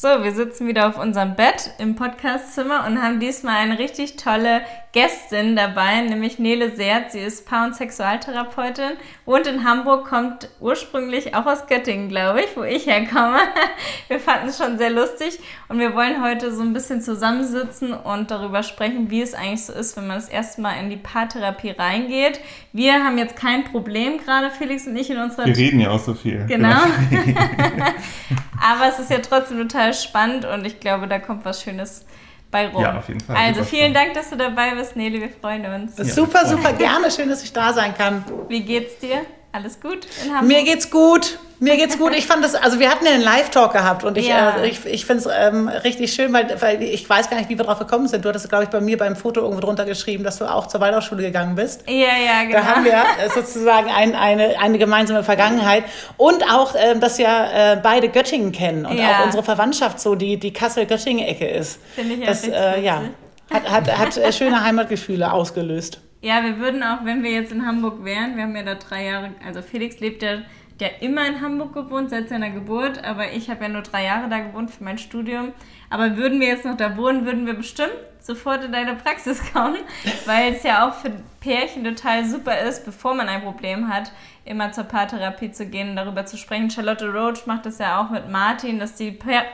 So, wir sitzen wieder auf unserem Bett im Podcastzimmer und haben diesmal eine richtig tolle Gästin dabei, nämlich Nele Seert. Sie ist Paar- und Sexualtherapeutin, wohnt in Hamburg, kommt ursprünglich auch aus Göttingen, glaube ich, wo ich herkomme. Wir fanden es schon sehr lustig und wir wollen heute so ein bisschen zusammensitzen und darüber sprechen, wie es eigentlich so ist, wenn man das erste Mal in die Paartherapie reingeht. Wir haben jetzt kein Problem gerade, Felix und ich, in unserer... Wir reden ja auch so viel. Genau. Aber es ist ja trotzdem total spannend und ich glaube, da kommt was Schönes bei rum. Ja, auf jeden Fall. Also Super vielen. Dank, dass du dabei bist, Nele. Wir freuen uns. Ja, super, super gerne. Schön, dass ich da sein kann. Wie geht's dir? Alles gut in Hamburg? Mir geht's gut. Mir geht's gut. Ich fand das, also wir hatten ja einen Live-Talk gehabt und ich, Ja. äh, ich, ich finde es ähm, richtig schön, weil, weil ich weiß gar nicht, wie wir drauf gekommen sind. Du hattest, glaube ich, bei mir beim Foto irgendwo drunter geschrieben, dass du auch zur Waldorfschule gegangen bist. ja, ja, genau. Da haben wir äh, sozusagen ein, eine, eine gemeinsame Vergangenheit und auch, ähm, dass wir äh, beide Göttingen kennen und Ja. auch unsere Verwandtschaft so die, die Kassel-Göttingen-Ecke ist. Finde ich ja das, richtig äh, ja, hat, hat, hat äh, schöne Heimatgefühle ausgelöst. Ja, wir würden auch, wenn wir jetzt in Hamburg wären, wir haben ja da drei Jahre, also Felix lebt ja, der immer in Hamburg gewohnt seit seiner Geburt, aber ich habe ja nur drei Jahre da gewohnt für mein Studium. Aber würden wir jetzt noch da wohnen, würden wir bestimmt sofort in deine Praxis kommen, weil es ja auch für Pärchen total super ist, bevor man ein Problem hat, immer zur Paartherapie zu gehen und darüber zu sprechen. Charlotte Roach macht das ja auch mit Martin, dass die per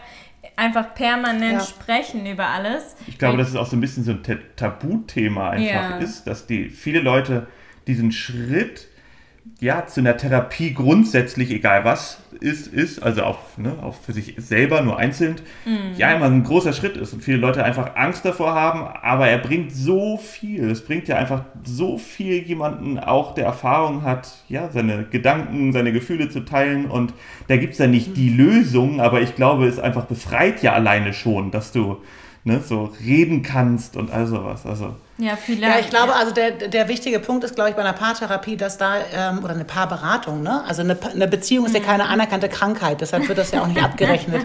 einfach permanent Ja. sprechen über alles. Ich glaube, dass es auch so ein bisschen so ein Ta- Tabuthema einfach Ja. ist, dass die viele Leute diesen Schritt ja zu einer Therapie grundsätzlich, egal was ist, ist, also auch, ne, auch für sich selber, nur einzeln, Mhm. ja immer ein großer Schritt ist und viele Leute einfach Angst davor haben, aber er bringt so viel. Es bringt ja einfach so viel jemanden auch, der Erfahrung hat, ja, seine Gedanken, seine Gefühle zu teilen und da gibt es ja nicht die Lösung, aber ich glaube, es einfach befreit ja alleine schon, dass du ne, so reden kannst und all sowas. Also Ja, viele. Ja, ich glaube, also der, der wichtige Punkt ist, glaube ich, bei einer Paartherapie, dass da, ähm, oder eine Paarberatung, ne? Also eine, eine Beziehung ist ja keine anerkannte Krankheit, deshalb wird das ja auch nicht abgerechnet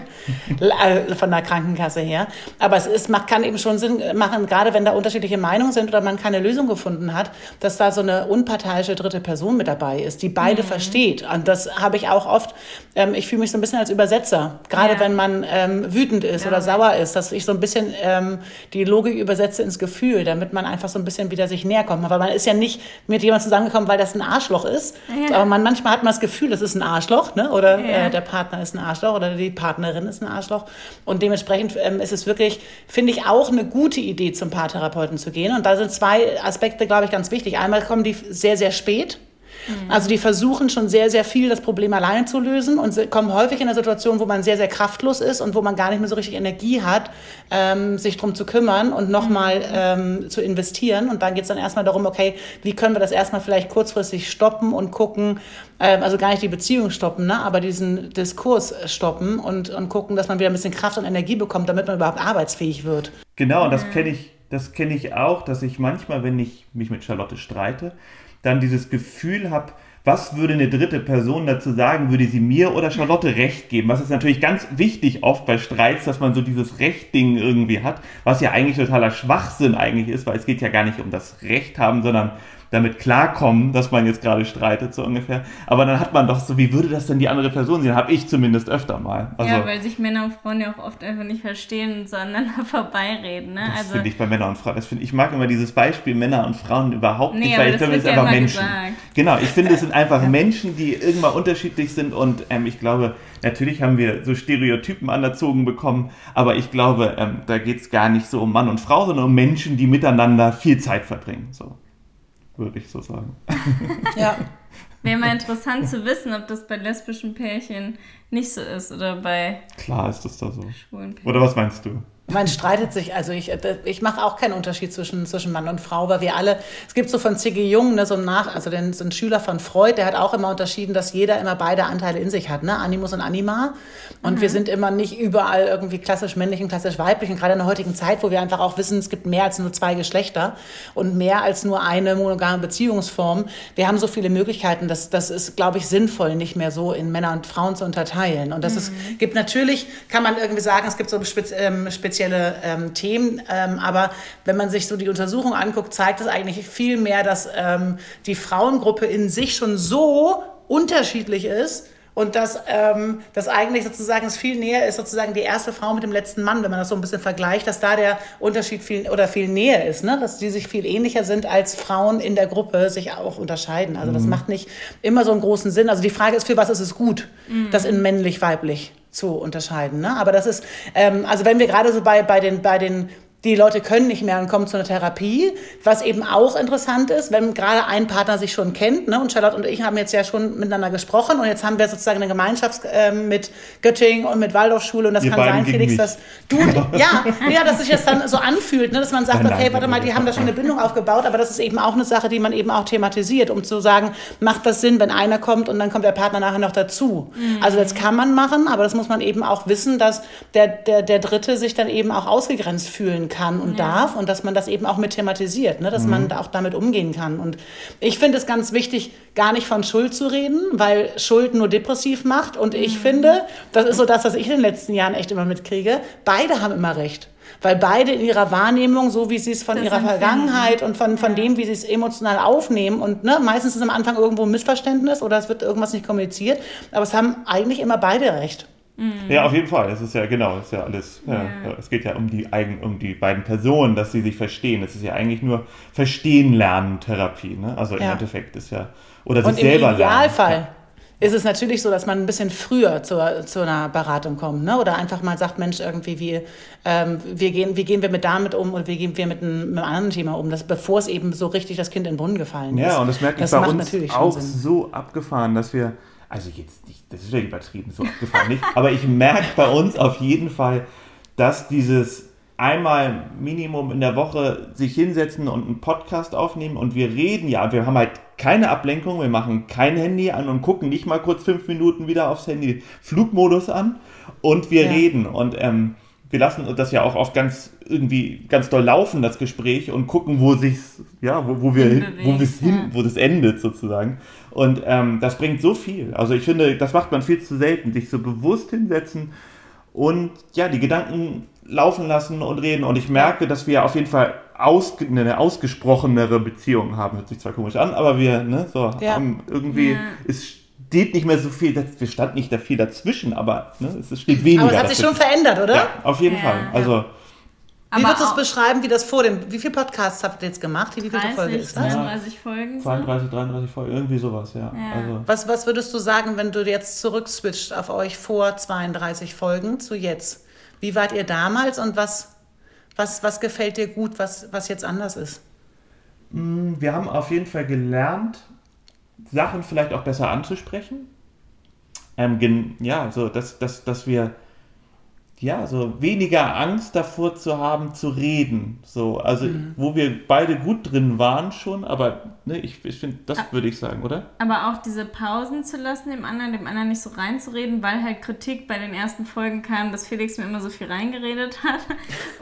äh, von der Krankenkasse her. Aber es ist, macht, kann eben schon Sinn machen, gerade wenn da unterschiedliche Meinungen sind oder man keine Lösung gefunden hat, dass da so eine unparteiische dritte Person mit dabei ist, die beide versteht. Und das habe ich auch oft, ähm, ich fühle mich so ein bisschen als Übersetzer, gerade Ja. wenn man ähm, wütend ist oder Ja. sauer ist, dass ich so ein bisschen ähm, die Logik übersetze ins Gefühl, damit man einfach so ein bisschen wieder sich näher kommt. Weil man ist ja nicht mit jemandem zusammengekommen, weil das ein Arschloch ist. Ja. Aber man, manchmal hat man das Gefühl, das ist ein Arschloch, ne? oder Ja. äh, der Partner ist ein Arschloch oder die Partnerin ist ein Arschloch. Und dementsprechend ähm, ist es wirklich, finde ich, auch eine gute Idee, zum Paartherapeuten zu gehen. Und da sind zwei Aspekte, glaube ich, ganz wichtig. Einmal kommen die sehr, sehr spät. Also die versuchen schon sehr, sehr viel das Problem alleine zu lösen und sie kommen häufig in eine Situation, wo man sehr, sehr kraftlos ist und wo man gar nicht mehr so richtig Energie hat, ähm, sich drum zu kümmern und nochmal ähm, zu investieren. Und dann geht es dann erstmal darum, okay, wie können wir das erstmal vielleicht kurzfristig stoppen und gucken, ähm, also gar nicht die Beziehung stoppen, ne, aber diesen Diskurs stoppen und, und gucken, dass man wieder ein bisschen Kraft und Energie bekommt, damit man überhaupt arbeitsfähig wird. Genau, und das kenne ich, das kenne ich auch, dass ich manchmal, wenn ich mich mit Charlotte streite, dann dieses Gefühl habe, was würde eine dritte Person dazu sagen? Würde sie mir oder Charlotte Recht geben? Was ist natürlich ganz wichtig oft bei Streits, dass man so dieses Recht-Ding irgendwie hat, was ja eigentlich totaler Schwachsinn eigentlich ist, weil es geht ja gar nicht um das Recht haben, sondern damit klarkommen, dass man jetzt gerade streitet, so ungefähr. Aber dann hat man doch so, wie würde das denn die andere Person sehen? Habe ich zumindest öfter mal. Also, ja, weil sich Männer und Frauen ja auch oft einfach nicht verstehen und so aneinander vorbeireden. Ne? Das Also, finde ich bei Männern und Frauen. Das finde ich mag immer dieses Beispiel Männer und Frauen überhaupt Nee, nicht, weil ich das glaube, es wird sind einfach Menschen. gesagt. Genau, ich finde, es sind einfach Menschen, die irgendwann unterschiedlich sind und ähm, ich glaube, natürlich haben wir so Stereotypen anerzogen bekommen, aber ich glaube, ähm, da geht es gar nicht so um Mann und Frau, sondern um Menschen, die miteinander viel Zeit verbringen. So würde ich so sagen. Ja. wäre mal interessant zu wissen, ob das bei lesbischen Pärchen nicht so ist oder bei Klar ist das da so. schwulen Pärchen. Oder was meinst du? Man streitet sich, also ich, äh, ich mache auch keinen Unterschied zwischen, zwischen Mann und Frau, weil wir alle, es gibt so von C.G. Jung, ne, so ein Nach, also den, so ein Schüler von Freud, der hat auch immer unterschieden, dass jeder immer beide Anteile in sich hat, ne, Animus und Anima. Und wir sind immer nicht überall irgendwie klassisch männlich und klassisch weiblich. Und gerade in der heutigen Zeit, wo wir einfach auch wissen, es gibt mehr als nur zwei Geschlechter und mehr als nur eine monogame Beziehungsform. Wir haben so viele Möglichkeiten, dass das ist, glaube ich, sinnvoll, nicht mehr so in Männer und Frauen zu unterteilen. Und das ist, gibt natürlich, kann man irgendwie sagen, es gibt so ähm, spezielle ähm, Themen, ähm, aber wenn man sich so die Untersuchung anguckt, zeigt es eigentlich viel mehr, dass ähm, die Frauengruppe in sich schon so unterschiedlich ist Und dass ähm, das eigentlich sozusagen es viel näher ist, sozusagen die erste Frau mit dem letzten Mann, wenn man das so ein bisschen vergleicht, dass da der Unterschied viel oder viel näher ist, ne? dass die sich viel ähnlicher sind, als Frauen in der Gruppe sich auch unterscheiden. Also das macht nicht immer so einen großen Sinn. Also die Frage ist, für was ist es gut, das in männlich-weiblich zu unterscheiden. Ne? Aber das ist, ähm, also wenn wir gerade so bei, bei den, bei den die Leute können nicht mehr und kommen zu einer Therapie. Was eben auch interessant ist, wenn gerade ein Partner sich schon kennt, ne? und Charlotte und ich haben jetzt ja schon miteinander gesprochen und jetzt haben wir sozusagen eine Gemeinschaft äh, mit Göttingen und mit Waldorfschule und das Wir kann sein, Felix, mich. dass du, ja, ja, dass sich das dann so anfühlt, ne? dass man sagt, Nein, nein, okay, warte mal, nein, die haben da schon eine Bindung aufgebaut, aber das ist eben auch eine Sache, die man eben auch thematisiert, um zu sagen, macht das Sinn, wenn einer kommt und dann kommt der Partner nachher noch dazu. Also das kann man machen, aber das muss man eben auch wissen, dass der, der, der Dritte sich dann eben auch ausgegrenzt fühlen kann und darf und dass man das eben auch mit thematisiert, ne? dass man da auch damit umgehen kann. Und ich finde es ganz wichtig, gar nicht von Schuld zu reden, weil Schuld nur depressiv macht. Und ich finde, das ist so das, was ich in den letzten Jahren echt immer mitkriege, beide haben immer recht. Weil beide in ihrer Wahrnehmung, so wie sie es von Das ihrer empfinden. Vergangenheit und von, von dem, wie sie es emotional aufnehmen, und ne, meistens ist am Anfang irgendwo ein Missverständnis oder es wird irgendwas nicht kommuniziert, aber es haben eigentlich immer beide recht. Ja, auf jeden Fall. Das ist ja genau, das ist ja alles. Ja, Es geht ja um die eigen, um die beiden Personen, dass sie sich verstehen. Es ist ja eigentlich nur Verstehen lernen Therapie. Ne? Also im Ja. Endeffekt ist ja oder Und sich im selber Idealfall lernen. ist es natürlich so, dass man ein bisschen früher zur, zu einer Beratung kommt. Ne? Oder einfach mal sagt, Mensch, irgendwie, wie, ähm, wir gehen, wie gehen wir mit damit um und wie gehen wir mit einem, mit einem anderen Thema um, das, bevor es eben so richtig das Kind in den Brunnen gefallen ist. Ja, und das merke ich Das bei macht uns auch Sinn. so abgefahren, dass wir, also jetzt nicht, das ist ja übertrieben, so abgefahren nicht, aber ich merke bei uns auf jeden Fall, dass dieses einmal Minimum in der Woche sich hinsetzen und einen Podcast aufnehmen und wir reden ja, wir haben halt keine Ablenkung, wir machen kein Handy an und gucken nicht mal kurz fünf Minuten wieder aufs Handy, Flugmodus an und wir Ja. reden und ähm, wir lassen das ja auch oft ganz irgendwie ganz doll laufen, das Gespräch, und gucken, wo sich's, ja, wo, wo wir wo es hin, ja. wo das endet sozusagen. Und ähm, das bringt so viel. Also ich finde, das macht man viel zu selten, sich so bewusst hinsetzen und ja, die Gedanken laufen lassen und reden. Und ich merke, dass wir auf jeden Fall ausge eine ausgesprochenere Beziehung haben. Hört sich zwar komisch an, aber wir ne, so Ja. haben irgendwie, Ja. es steht nicht mehr so viel, wir standen nicht da viel dazwischen, aber ne, es steht weniger. Aber es hat sich schon verändert, oder? Ja, auf jeden Ja. Fall. Also Wie würdest du es beschreiben, wie das vor dem, wie viele Podcasts habt ihr jetzt gemacht? Wie viele Folge 30, ist das? 32 Folgen. So. 32, 33 Folgen, irgendwie sowas, ja. Ja. Also, Was, was würdest du sagen, wenn du jetzt zurückswitcht auf euch vor 32 Folgen zu jetzt? Wie wart ihr damals und was, was, was gefällt dir gut, was, was jetzt anders ist? wir haben auf jeden Fall gelernt, Sachen vielleicht auch besser anzusprechen. Ähm, ja, so, dass, dass, dass wir ja, so weniger Angst davor zu haben, zu reden. So, also, wo wir beide gut drin waren schon, aber ne, ich, ich finde, das würde ich sagen, oder? Aber auch diese Pausen zu lassen, dem anderen, dem anderen nicht so reinzureden, weil halt Kritik bei den ersten Folgen kam, dass Felix mir immer so viel reingeredet hat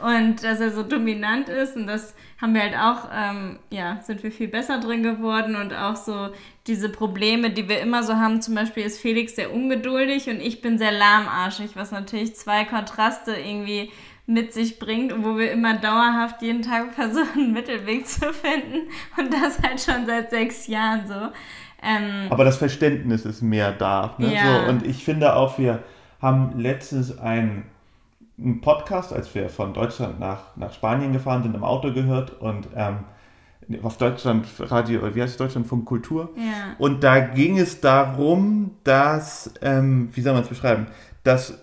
und dass er so dominant ist und das haben wir halt auch, ähm, ja, sind wir viel besser drin geworden und auch so diese Probleme, die wir immer so haben, zum Beispiel ist Felix sehr ungeduldig und ich bin sehr lahmarschig, was natürlich zwei Kontraste irgendwie mit sich bringt und wo wir immer dauerhaft jeden Tag versuchen, einen Mittelweg zu finden und das halt schon seit sechs Jahren so. Ähm, Aber das Verständnis ist mehr da. Ne? Ja. So, und ich finde auch, wir haben letztens einen, einen Podcast, als wir von Deutschland nach, nach Spanien gefahren sind, im Auto gehört und ähm, auf Deutschland Radio, wie heißt es, Deutschlandfunk Kultur. Ja. Und da ging es darum, dass, ähm, wie soll man es beschreiben, dass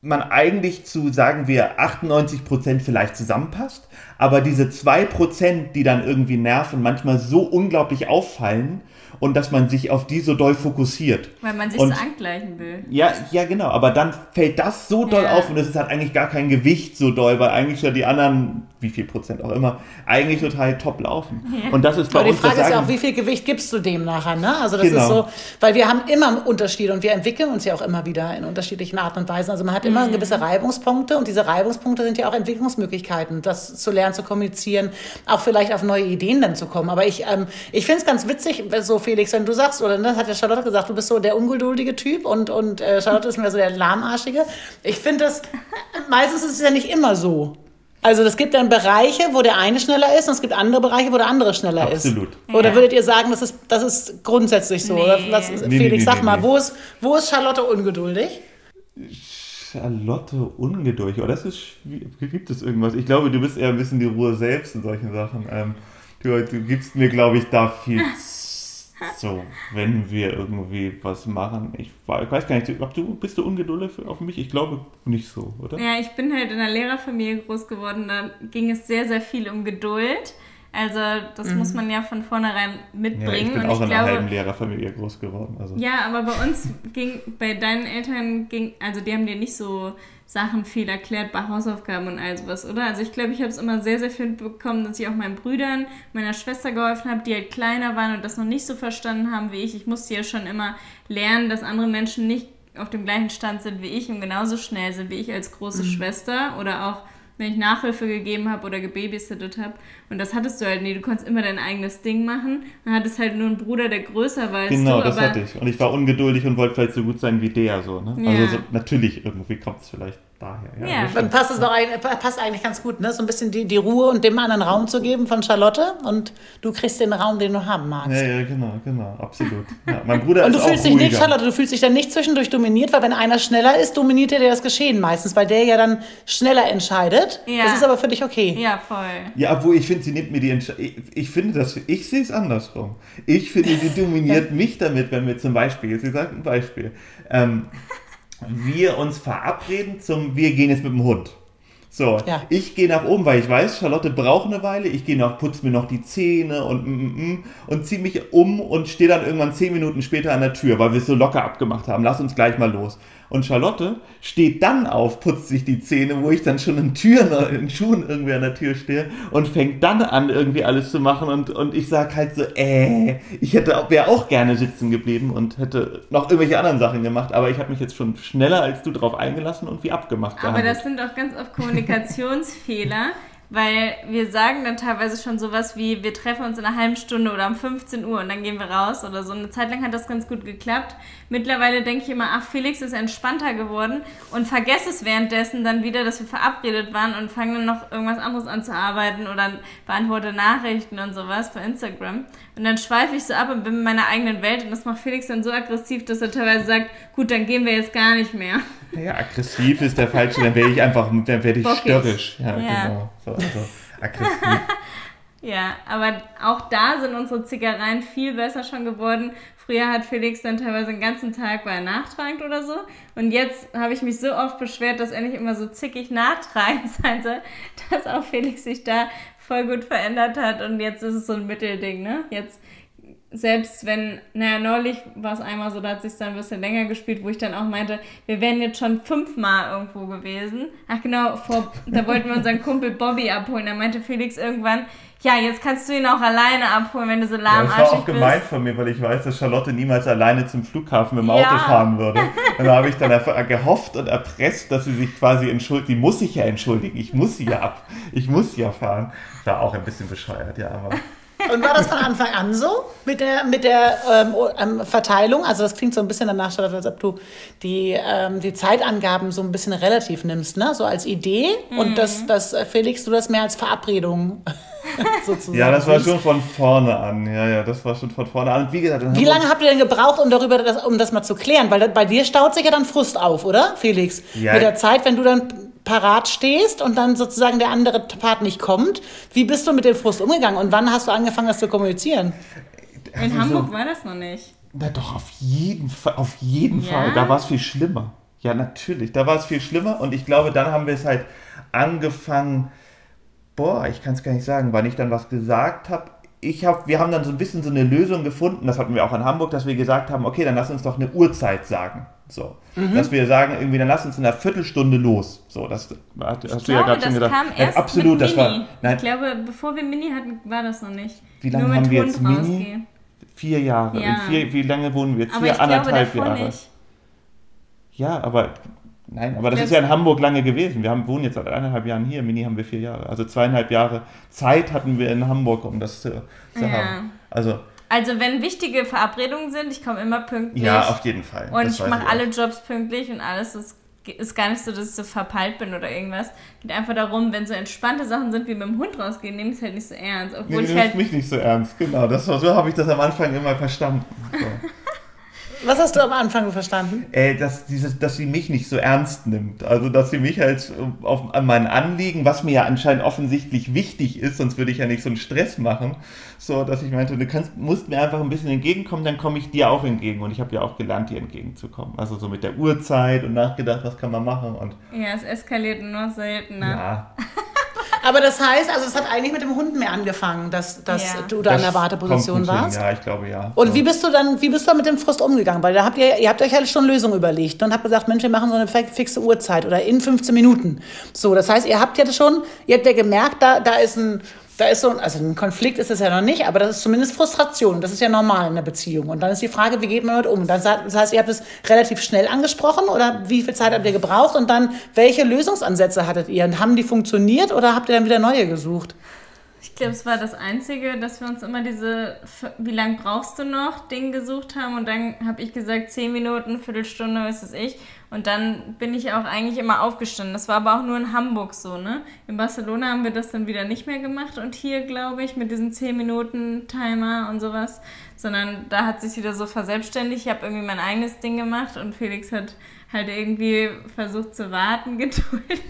man eigentlich zu, sagen wir, 98% vielleicht zusammenpasst, aber diese 2%, die dann irgendwie nerven, manchmal so unglaublich auffallen und dass man sich auf die so doll fokussiert. Weil man sich Und- so angleichen will. Ja, ja, genau, aber dann fällt das so doll Ja. auf und es hat eigentlich gar kein Gewicht so doll, weil eigentlich ja die anderen, wie viel Prozent auch immer, eigentlich total top laufen. Und das ist bei Aber die uns Frage das ist ja auch, wie viel Gewicht gibst du dem nachher? Ne? Also das Genau. ist so, weil wir haben immer Unterschiede und wir entwickeln uns ja auch immer wieder in unterschiedlichen Arten und Weisen. Also man hat immer gewisse Reibungspunkte und diese Reibungspunkte sind ja auch Entwicklungsmöglichkeiten, das zu lernen, zu kommunizieren, auch vielleicht auf neue Ideen dann zu kommen. Aber ich, ähm, ich finde es ganz witzig, so Felix, wenn du sagst, oder ne, das hat ja Charlotte gesagt, du bist so der ungeduldige Typ und, und äh, Charlotte ist mehr so der lahmarschige. Ich finde das, meistens ist es ja nicht immer so. Also es gibt dann Bereiche, wo der eine schneller ist und es gibt andere Bereiche, wo der andere schneller Absolut. ist. Oder Ja. würdet ihr sagen, das ist, das ist grundsätzlich so? Nee. Oder was, Nee, nee, Felix, nee, sag nee, mal, nee. Wo, ist, wo ist Charlotte ungeduldig? Charlotte ungeduldig. Oh, das ist schwierig. Gibt es irgendwas? Ich glaube, du bist eher ein bisschen die Ruhe selbst in solchen Sachen. Ähm, du, du gibst mir, glaube ich, da viel so, wenn wir irgendwie was machen. Ich, weiß gar nicht, ob du bist du ungeduldig auf mich? Ich glaube nicht so, oder? Ja, ich bin halt in einer Lehrerfamilie groß geworden. Da ging es sehr, sehr viel um Geduld. Also das muss man ja von vornherein Mhm. Ja, mitbringen. ich bin auch ich in glaube, einer halben Lehrerfamilie groß geworden. Also. Ja, aber bei uns ging, bei deinen Eltern ging, also die haben dir nicht so Sachen viel erklärt bei Hausaufgaben und all sowas, oder? Also ich glaube, ich habe es immer sehr, sehr viel mitbekommen, dass ich auch meinen Brüdern, meiner Schwester geholfen habe, die halt kleiner waren und das noch nicht so verstanden haben wie ich. Ich musste ja schon immer lernen, dass andere Menschen nicht auf dem gleichen Stand sind wie ich und genauso schnell sind wie ich als große Schwester oder auch wenn ich Nachhilfe gegeben habe oder gebabysittet habe. Und das hattest du halt nie. Du konntest immer dein eigenes Ding machen. Dann hattest halt nur einen Bruder, der größer war als Genau, du. das aber hatte ich. Und ich war ungeduldig und wollte vielleicht so gut sein wie der. So, ne? Ja. Also so, natürlich, irgendwie kommt es vielleicht daher. Ja, Ja. passt es doch ein, passt eigentlich ganz gut, ne? So ein bisschen die, die Ruhe und dem anderen Raum zu geben von Charlotte und du kriegst den Raum, den du haben magst. ja, ja, genau, genau, absolut. Ja, mein Bruder Und du ist fühlst auch dich nicht, ruhiger. Charlotte, du fühlst dich dann nicht zwischendurch dominiert, weil wenn einer schneller ist, dominiert er dir das Geschehen meistens, weil der ja dann schneller entscheidet. Ja. Das ist aber für dich okay. Ja, voll. Ja, obwohl ich finde, sie nimmt mir die Entscheidung. Ich, ich finde das, ich sehe es andersrum. Ich finde, sie dominiert mich damit, wenn wir zum Beispiel, sie sagt ein Beispiel, ähm, wir uns verabreden zum, wir gehen jetzt mit dem Hund. So, Ja. ich gehe nach oben, weil ich weiß, Charlotte braucht eine Weile. Ich gehe noch, putze mir noch die Zähne und mm, mm, mm, und ziehe mich um und stehe dann irgendwann zehn Minuten später an der Tür, weil wir es so locker abgemacht haben. Lass uns gleich mal los. Und Charlotte steht dann auf, putzt sich die Zähne, wo ich dann schon in Türen, in Schuhen irgendwie an der Tür stehe und fängt dann an, irgendwie alles zu machen. Und, und ich sag halt so, äh, ich hätte wäre auch gerne sitzen geblieben und hätte noch irgendwelche anderen Sachen gemacht, aber ich habe mich jetzt schon schneller als du drauf eingelassen und wie abgemacht. Aber gehandelt. das sind auch ganz oft Kommunikationsfehler, weil wir sagen dann teilweise schon sowas wie, wir treffen uns in einer halben Stunde oder um 15 Uhr und dann gehen wir raus oder so. Eine Zeit lang hat das ganz gut geklappt. Mittlerweile denke ich immer, ach, Felix ist entspannter geworden und vergesse es währenddessen dann wieder, dass wir verabredet waren und fange dann noch irgendwas anderes an zu arbeiten oder beantworte Nachrichten und sowas bei Instagram. Und dann schweife ich so ab und bin in meiner eigenen Welt und das macht Felix dann so aggressiv, dass er teilweise sagt, gut, dann gehen wir jetzt gar nicht mehr. Ja, aggressiv ist der falsche, dann werde ich einfach, dann werde ich Bockig. störrisch. Ja, Ja. genau. So, also aggressiv. Ja, aber auch da sind unsere Zickereien viel besser schon geworden. Früher hat Felix dann teilweise den ganzen Tag bei nachtragend oder so. Und jetzt habe ich mich so oft beschwert, dass er nicht immer so zickig nachtragend sein soll, dass auch Felix sich da voll gut verändert hat. Und jetzt ist es so ein Mittelding, ne? Jetzt, selbst wenn, naja, neulich war es einmal so, da hat sich dann ein bisschen länger gespielt, wo ich dann auch meinte, wir wären jetzt schon fünfmal irgendwo gewesen. Ach genau, vor, da wollten wir unseren Kumpel Bobby abholen. Da meinte Felix irgendwann, ja, jetzt kannst du ihn auch alleine abholen, wenn du so Ja, das war lahmarschig auch gemeint bist. von mir, weil ich weiß, dass Charlotte niemals alleine zum Flughafen mit dem Ja. Auto fahren würde. Und da habe ich dann gehofft und erpresst, dass sie sich quasi entschuldigt. Die muss sich ja entschuldigen. Ich muss sie ja ab. Ich muss sie ja fahren. War auch ein bisschen bescheuert, ja, aber. Und war das von Anfang an so mit der, mit der ähm, ähm, Verteilung? Also das klingt so ein bisschen danach, als ob du die, ähm, die Zeitangaben so ein bisschen relativ nimmst, ne? so als Idee. Mhm. Und dass, dass äh, Felix, du das mehr als Verabredung sozusagen Ja, das war schon von vorne an. Ja, ja, das war schon von vorne an. Und wie gesagt, Wie lange habt ihr denn gebraucht, um darüber, das, um das mal zu klären? Weil bei dir staut sich ja dann Frust auf, oder, Felix? Ja. Mit der Zeit, wenn du dann parat stehst und dann sozusagen der andere Part nicht kommt. Wie bist du mit dem Frust umgegangen und wann hast du angefangen, das zu kommunizieren? In Also Hamburg so- war das noch nicht. Na doch, auf jeden Fall, auf jeden Ja? Fall. Da war es viel schlimmer. Ja, natürlich, da war es viel schlimmer und ich glaube, dann haben wir es halt angefangen, boah, ich kann es gar nicht sagen, wann ich dann was gesagt habe. Ich hab, wir haben dann so ein bisschen so eine Lösung gefunden, das hatten wir auch in Hamburg, dass wir gesagt haben, okay, dann lass uns doch eine Uhrzeit sagen. So, Mhm. dass wir sagen, irgendwie, dann lass uns in einer Viertelstunde los. So, das hast, hast Ich du ja glaube, gerade schon gesagt. kam Ja, erst absolut, mit das Mini. war. Nein, Ich glaube, bevor wir Mini hatten, war das noch nicht. Wie lange Nur mit haben wir Hund jetzt Mini? rausgehen. vier Jahre. Ja. In vier, wie lange wohnen wir jetzt? Aber Vier, ich glaube anderthalb davor Jahre. nicht. Ja, aber nein, aber das ist ja in Hamburg lange gewesen. Wir haben, wohnen jetzt seit eineinhalb Jahren hier. Mini haben wir vier Jahre. Also zweieinhalb Jahre Zeit hatten wir in Hamburg, um das zu, zu Ja. haben. Also Also wenn wichtige Verabredungen sind, ich komme immer pünktlich. ja, auf jeden Fall. Und Das ich mache alle Jobs pünktlich und alles ist ist gar nicht so, dass ich so verpeilt bin oder irgendwas. Geht einfach darum, wenn so entspannte Sachen sind, wie mit dem Hund rausgehen, nehme ich es halt nicht so ernst. Obwohl Nee, ich du halt. mich nicht so ernst, genau. Das, war- so habe ich das am Anfang immer verstanden. So. Was hast du am Anfang verstanden? äh, dass, dieses, dass sie mich nicht so ernst nimmt. Also, dass sie mich halt auf, an mein Anliegen, was mir ja anscheinend offensichtlich wichtig ist, sonst würde ich ja nicht so einen Stress machen, so, dass ich meinte, du kannst, musst mir einfach ein bisschen entgegenkommen, dann komme ich dir auch entgegen. Und ich habe ja auch gelernt, dir entgegenzukommen. Also so mit der Uhrzeit und nachgedacht, was kann man machen und Ja, es eskaliert nur seltener. ja. Aber das heißt, also es hat eigentlich mit dem Hund mehr angefangen, dass, dass Ja. du da in der Warteposition hin. warst. Ja, ich glaube ja. Und so. wie bist du dann, wie bist du mit dem Frust umgegangen? Weil da habt ihr, ihr habt euch ja schon Lösungen überlegt und habt gesagt, Mensch, wir machen so eine fi- fixe Uhrzeit oder in 15 Minuten. So, das heißt, ihr habt ja schon, ihr habt ja gemerkt, da, da ist ein, da ist so also ein Konflikt ist es ja noch nicht, aber das ist zumindest Frustration. Das ist ja normal in einer Beziehung. Und dann ist die Frage, wie geht man damit um? Heißt, das heißt, ihr habt es relativ schnell angesprochen oder wie viel Zeit habt ihr gebraucht? Und dann, welche Lösungsansätze hattet ihr? Und haben die funktioniert oder habt ihr dann wieder neue gesucht? Ich glaube, es war das Einzige, dass wir uns immer diese, wie lange brauchst du noch, Ding gesucht haben. Und dann habe ich gesagt, 10 Minuten, Viertelstunde, was weiß ich. Und dann bin ich auch eigentlich immer aufgestanden. Das war aber auch nur in Hamburg so, ne? In Barcelona haben wir das dann wieder nicht mehr gemacht. Und hier, glaube ich, mit diesen 10 Minuten Timer und sowas. Sondern da hat sich wieder so verselbstständigt. Ich habe irgendwie mein eigenes Ding gemacht und Felix hat halt irgendwie versucht zu warten, geduldig.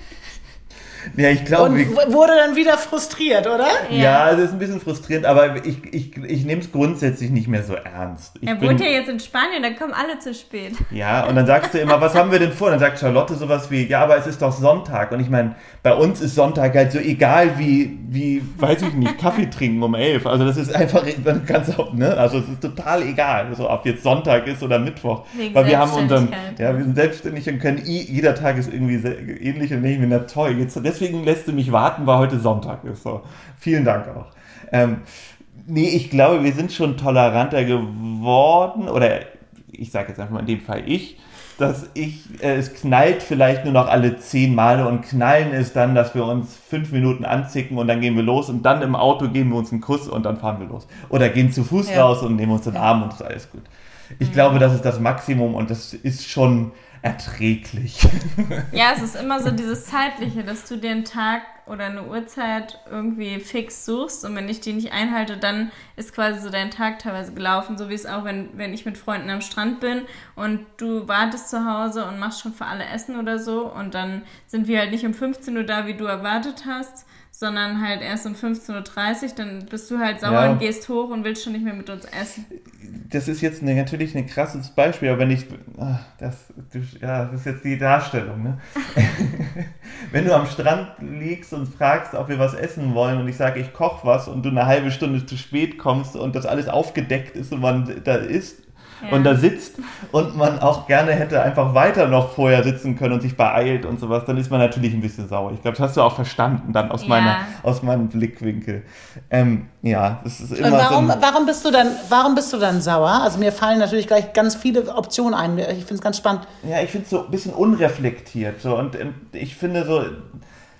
Ja, ich glaube, Und wurde dann wieder frustriert, oder? ja, es ist ein bisschen frustrierend, aber ich, ich, ich nehme es grundsätzlich nicht mehr so ernst. Ich Er bin- wohnt ja jetzt in Spanien, da kommen alle zu spät. Ja, und dann sagst du immer, was haben wir denn vor? Und dann sagt Charlotte sowas wie, ja, aber es ist doch Sonntag. Und ich meine, bei uns ist Sonntag halt so egal wie, wie, weiß ich nicht, Kaffee trinken um elf. Also das ist einfach, auch, ne? Also es ist total egal, so ob jetzt Sonntag ist oder Mittwoch. Wegen Weil wir haben unseren, ja, wir sind selbstständig und können, jeder Tag ist irgendwie sehr ähnlich und ich mir, na toll, jetzt, deswegen lässt du mich warten, weil heute Sonntag ist. So. Vielen Dank auch. Ähm, nee, ich glaube, wir sind schon toleranter geworden, oder ich sage jetzt einfach mal in dem Fall ich, dass ich, äh, es knallt vielleicht nur noch alle zehn Male und knallen ist dann, dass wir uns fünf Minuten anzicken und dann gehen wir los und dann im Auto geben wir uns einen Kuss und dann fahren wir los. Oder gehen zu Fuß Ja. raus und nehmen uns den Arm und ist alles gut. Ich glaube, das ist das Maximum und das ist schon erträglich. Ja, es ist immer so dieses Zeitliche, dass du einen Tag oder eine Uhrzeit irgendwie fix suchst und wenn ich die nicht einhalte, dann ist quasi so dein Tag teilweise gelaufen, so wie es auch, wenn, wenn ich mit Freunden am Strand bin und du wartest zu Hause und machst schon für alle Essen oder so und dann sind wir halt nicht um 15 Uhr da, wie du erwartet hast, sondern halt erst um 15.30 Uhr, dann bist du halt sauer Ja. und gehst hoch und willst schon nicht mehr mit uns essen. das ist jetzt eine, natürlich ein krasses Beispiel, aber wenn ich, ah, das, ja, das ist jetzt die Darstellung, ne? wenn du am Strand liegst und fragst, ob wir was essen wollen und ich sage, ich koche was und du eine halbe Stunde zu spät kommst und das alles aufgedeckt ist und man da isst Ja. und da sitzt und man auch gerne hätte einfach weiter noch vorher sitzen können und sich beeilt und sowas, dann ist man natürlich ein bisschen sauer. Ich glaube, das hast du auch verstanden dann aus Ja. meiner, aus meinem Blickwinkel. Ähm, ja, das ist immer Und warum, so warum, bist du dann, warum bist du dann sauer? Also mir fallen natürlich gleich ganz viele Optionen ein. Ich finde es ganz spannend. Ja, ich finde es so ein bisschen unreflektiert. So. Und, und ich finde so,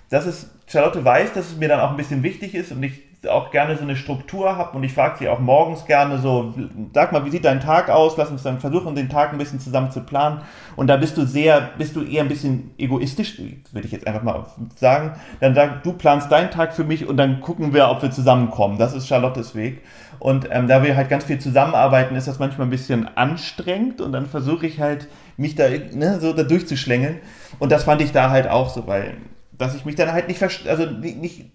dass es, Charlotte weiß, dass es mir dann auch ein bisschen wichtig ist und ich auch gerne so eine Struktur habe und ich frage sie auch morgens gerne so, sag mal, wie sieht dein Tag aus? Lass uns dann versuchen, den Tag ein bisschen zusammen zu planen. Und da bist du sehr, bist du eher ein bisschen egoistisch, würde ich jetzt einfach mal sagen. Dann sag, du planst deinen Tag für mich und dann gucken wir, ob wir zusammenkommen. Das ist Charlottes Weg. Und ähm, da wir halt ganz viel zusammenarbeiten, ist das manchmal ein bisschen anstrengend und dann versuche ich halt, mich da ne, so da durchzuschlängeln. Und das fand ich da halt auch so, weil, dass ich mich dann halt nicht, also nicht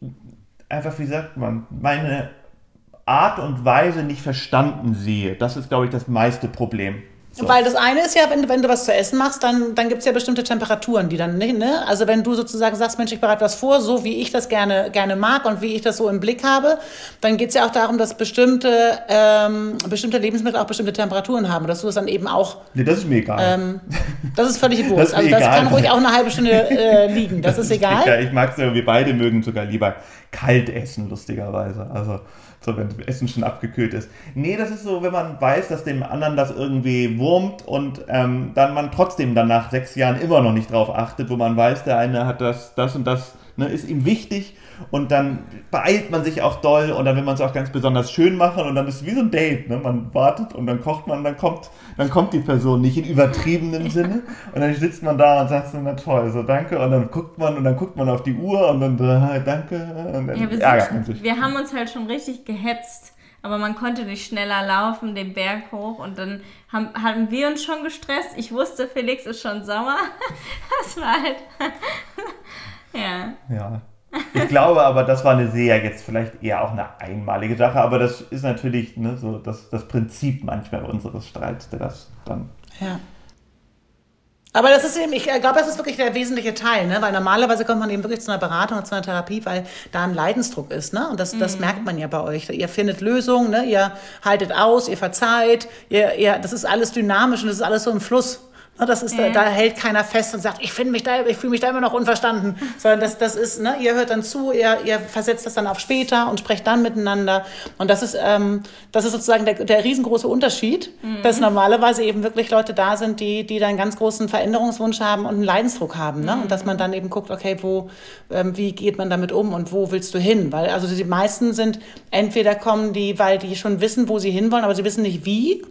einfach, wie sagt man, meine Art und Weise nicht verstanden sehe. Das ist, glaube ich, das meiste Problem. So. Weil das eine ist ja, wenn, du- wenn du was zu essen machst, dann, dann gibt es ja bestimmte Temperaturen, die dann, ne, ne? Also wenn du sozusagen sagst, Mensch, ich bereite was vor, so wie ich das gerne, gerne mag und wie ich das so im Blick habe, dann geht es ja auch darum, dass bestimmte, ähm, bestimmte Lebensmittel auch bestimmte Temperaturen haben, dass du es dann eben auch, nee, das ist mir egal. ähm, das ist völlig Das wurscht. ist Also das egal. kann ruhig auch eine halbe Stunde äh, liegen, das ist egal. Ja, ich mag es ja, wir beide mögen sogar lieber kalt essen, lustigerweise. Also, so wenn das Essen schon abgekühlt ist. Nee, das ist so, wenn man weiß, dass dem anderen das irgendwie wurmt und ähm, dann man trotzdem dann nach sechs Jahren immer noch nicht drauf achtet, wo man weiß, der eine hat das, das und das ne, ist ihm wichtig und dann beeilt man sich auch doll und dann will man es auch ganz besonders schön machen und dann ist es wie so ein Date, ne? man wartet und dann kocht man, dann kommt, dann kommt die Person nicht in übertriebenem Sinne und dann sitzt man da und sagt so, na toll, so danke und dann guckt man und dann guckt man auf die Uhr und dann äh, danke und dann Ja, wir, ärgert man sich. wir haben uns halt schon richtig gehetzt, aber man konnte nicht schneller laufen, den Berg hoch und dann haben, haben wir uns schon gestresst. Ich wusste, Felix ist schon sauer. Das war halt. ja. Ja. Ich glaube aber, das war eine sehr, jetzt vielleicht eher auch eine einmalige Sache, aber das ist natürlich ne, so das, das Prinzip manchmal unseres Streits, der das dann. Ja. Aber das ist eben, ich glaube, das ist wirklich der wesentliche Teil, ne? weil normalerweise kommt man eben wirklich zu einer Beratung und zu einer Therapie, weil da ein Leidensdruck ist. Ne? Und das, das merkt man ja bei euch. Ihr findet Lösungen, ne? ihr haltet aus, ihr verzeiht, ihr, ihr, das ist alles dynamisch und das ist alles so im Fluss. Ne? Das ist, da, da hält keiner fest und sagt, ich finde mich da, ich fühle mich da immer noch unverstanden. Sondern das, das ist, ne? ihr hört dann zu, ihr, ihr versetzt das dann auf später und sprecht dann miteinander. Und das ist, ähm, das ist sozusagen der, der riesengroße Unterschied, dass normalerweise eben wirklich Leute da sind, die, die da einen ganz großen Veränderungswunsch haben und einen Leidensdruck haben. Ne? Und dass man dann eben guckt, okay, wo, ähm, wie geht man damit um und wo willst du hin? Weil also die meisten sind, entweder kommen die, weil die schon wissen, wo sie hinwollen, aber sie wissen nicht wie.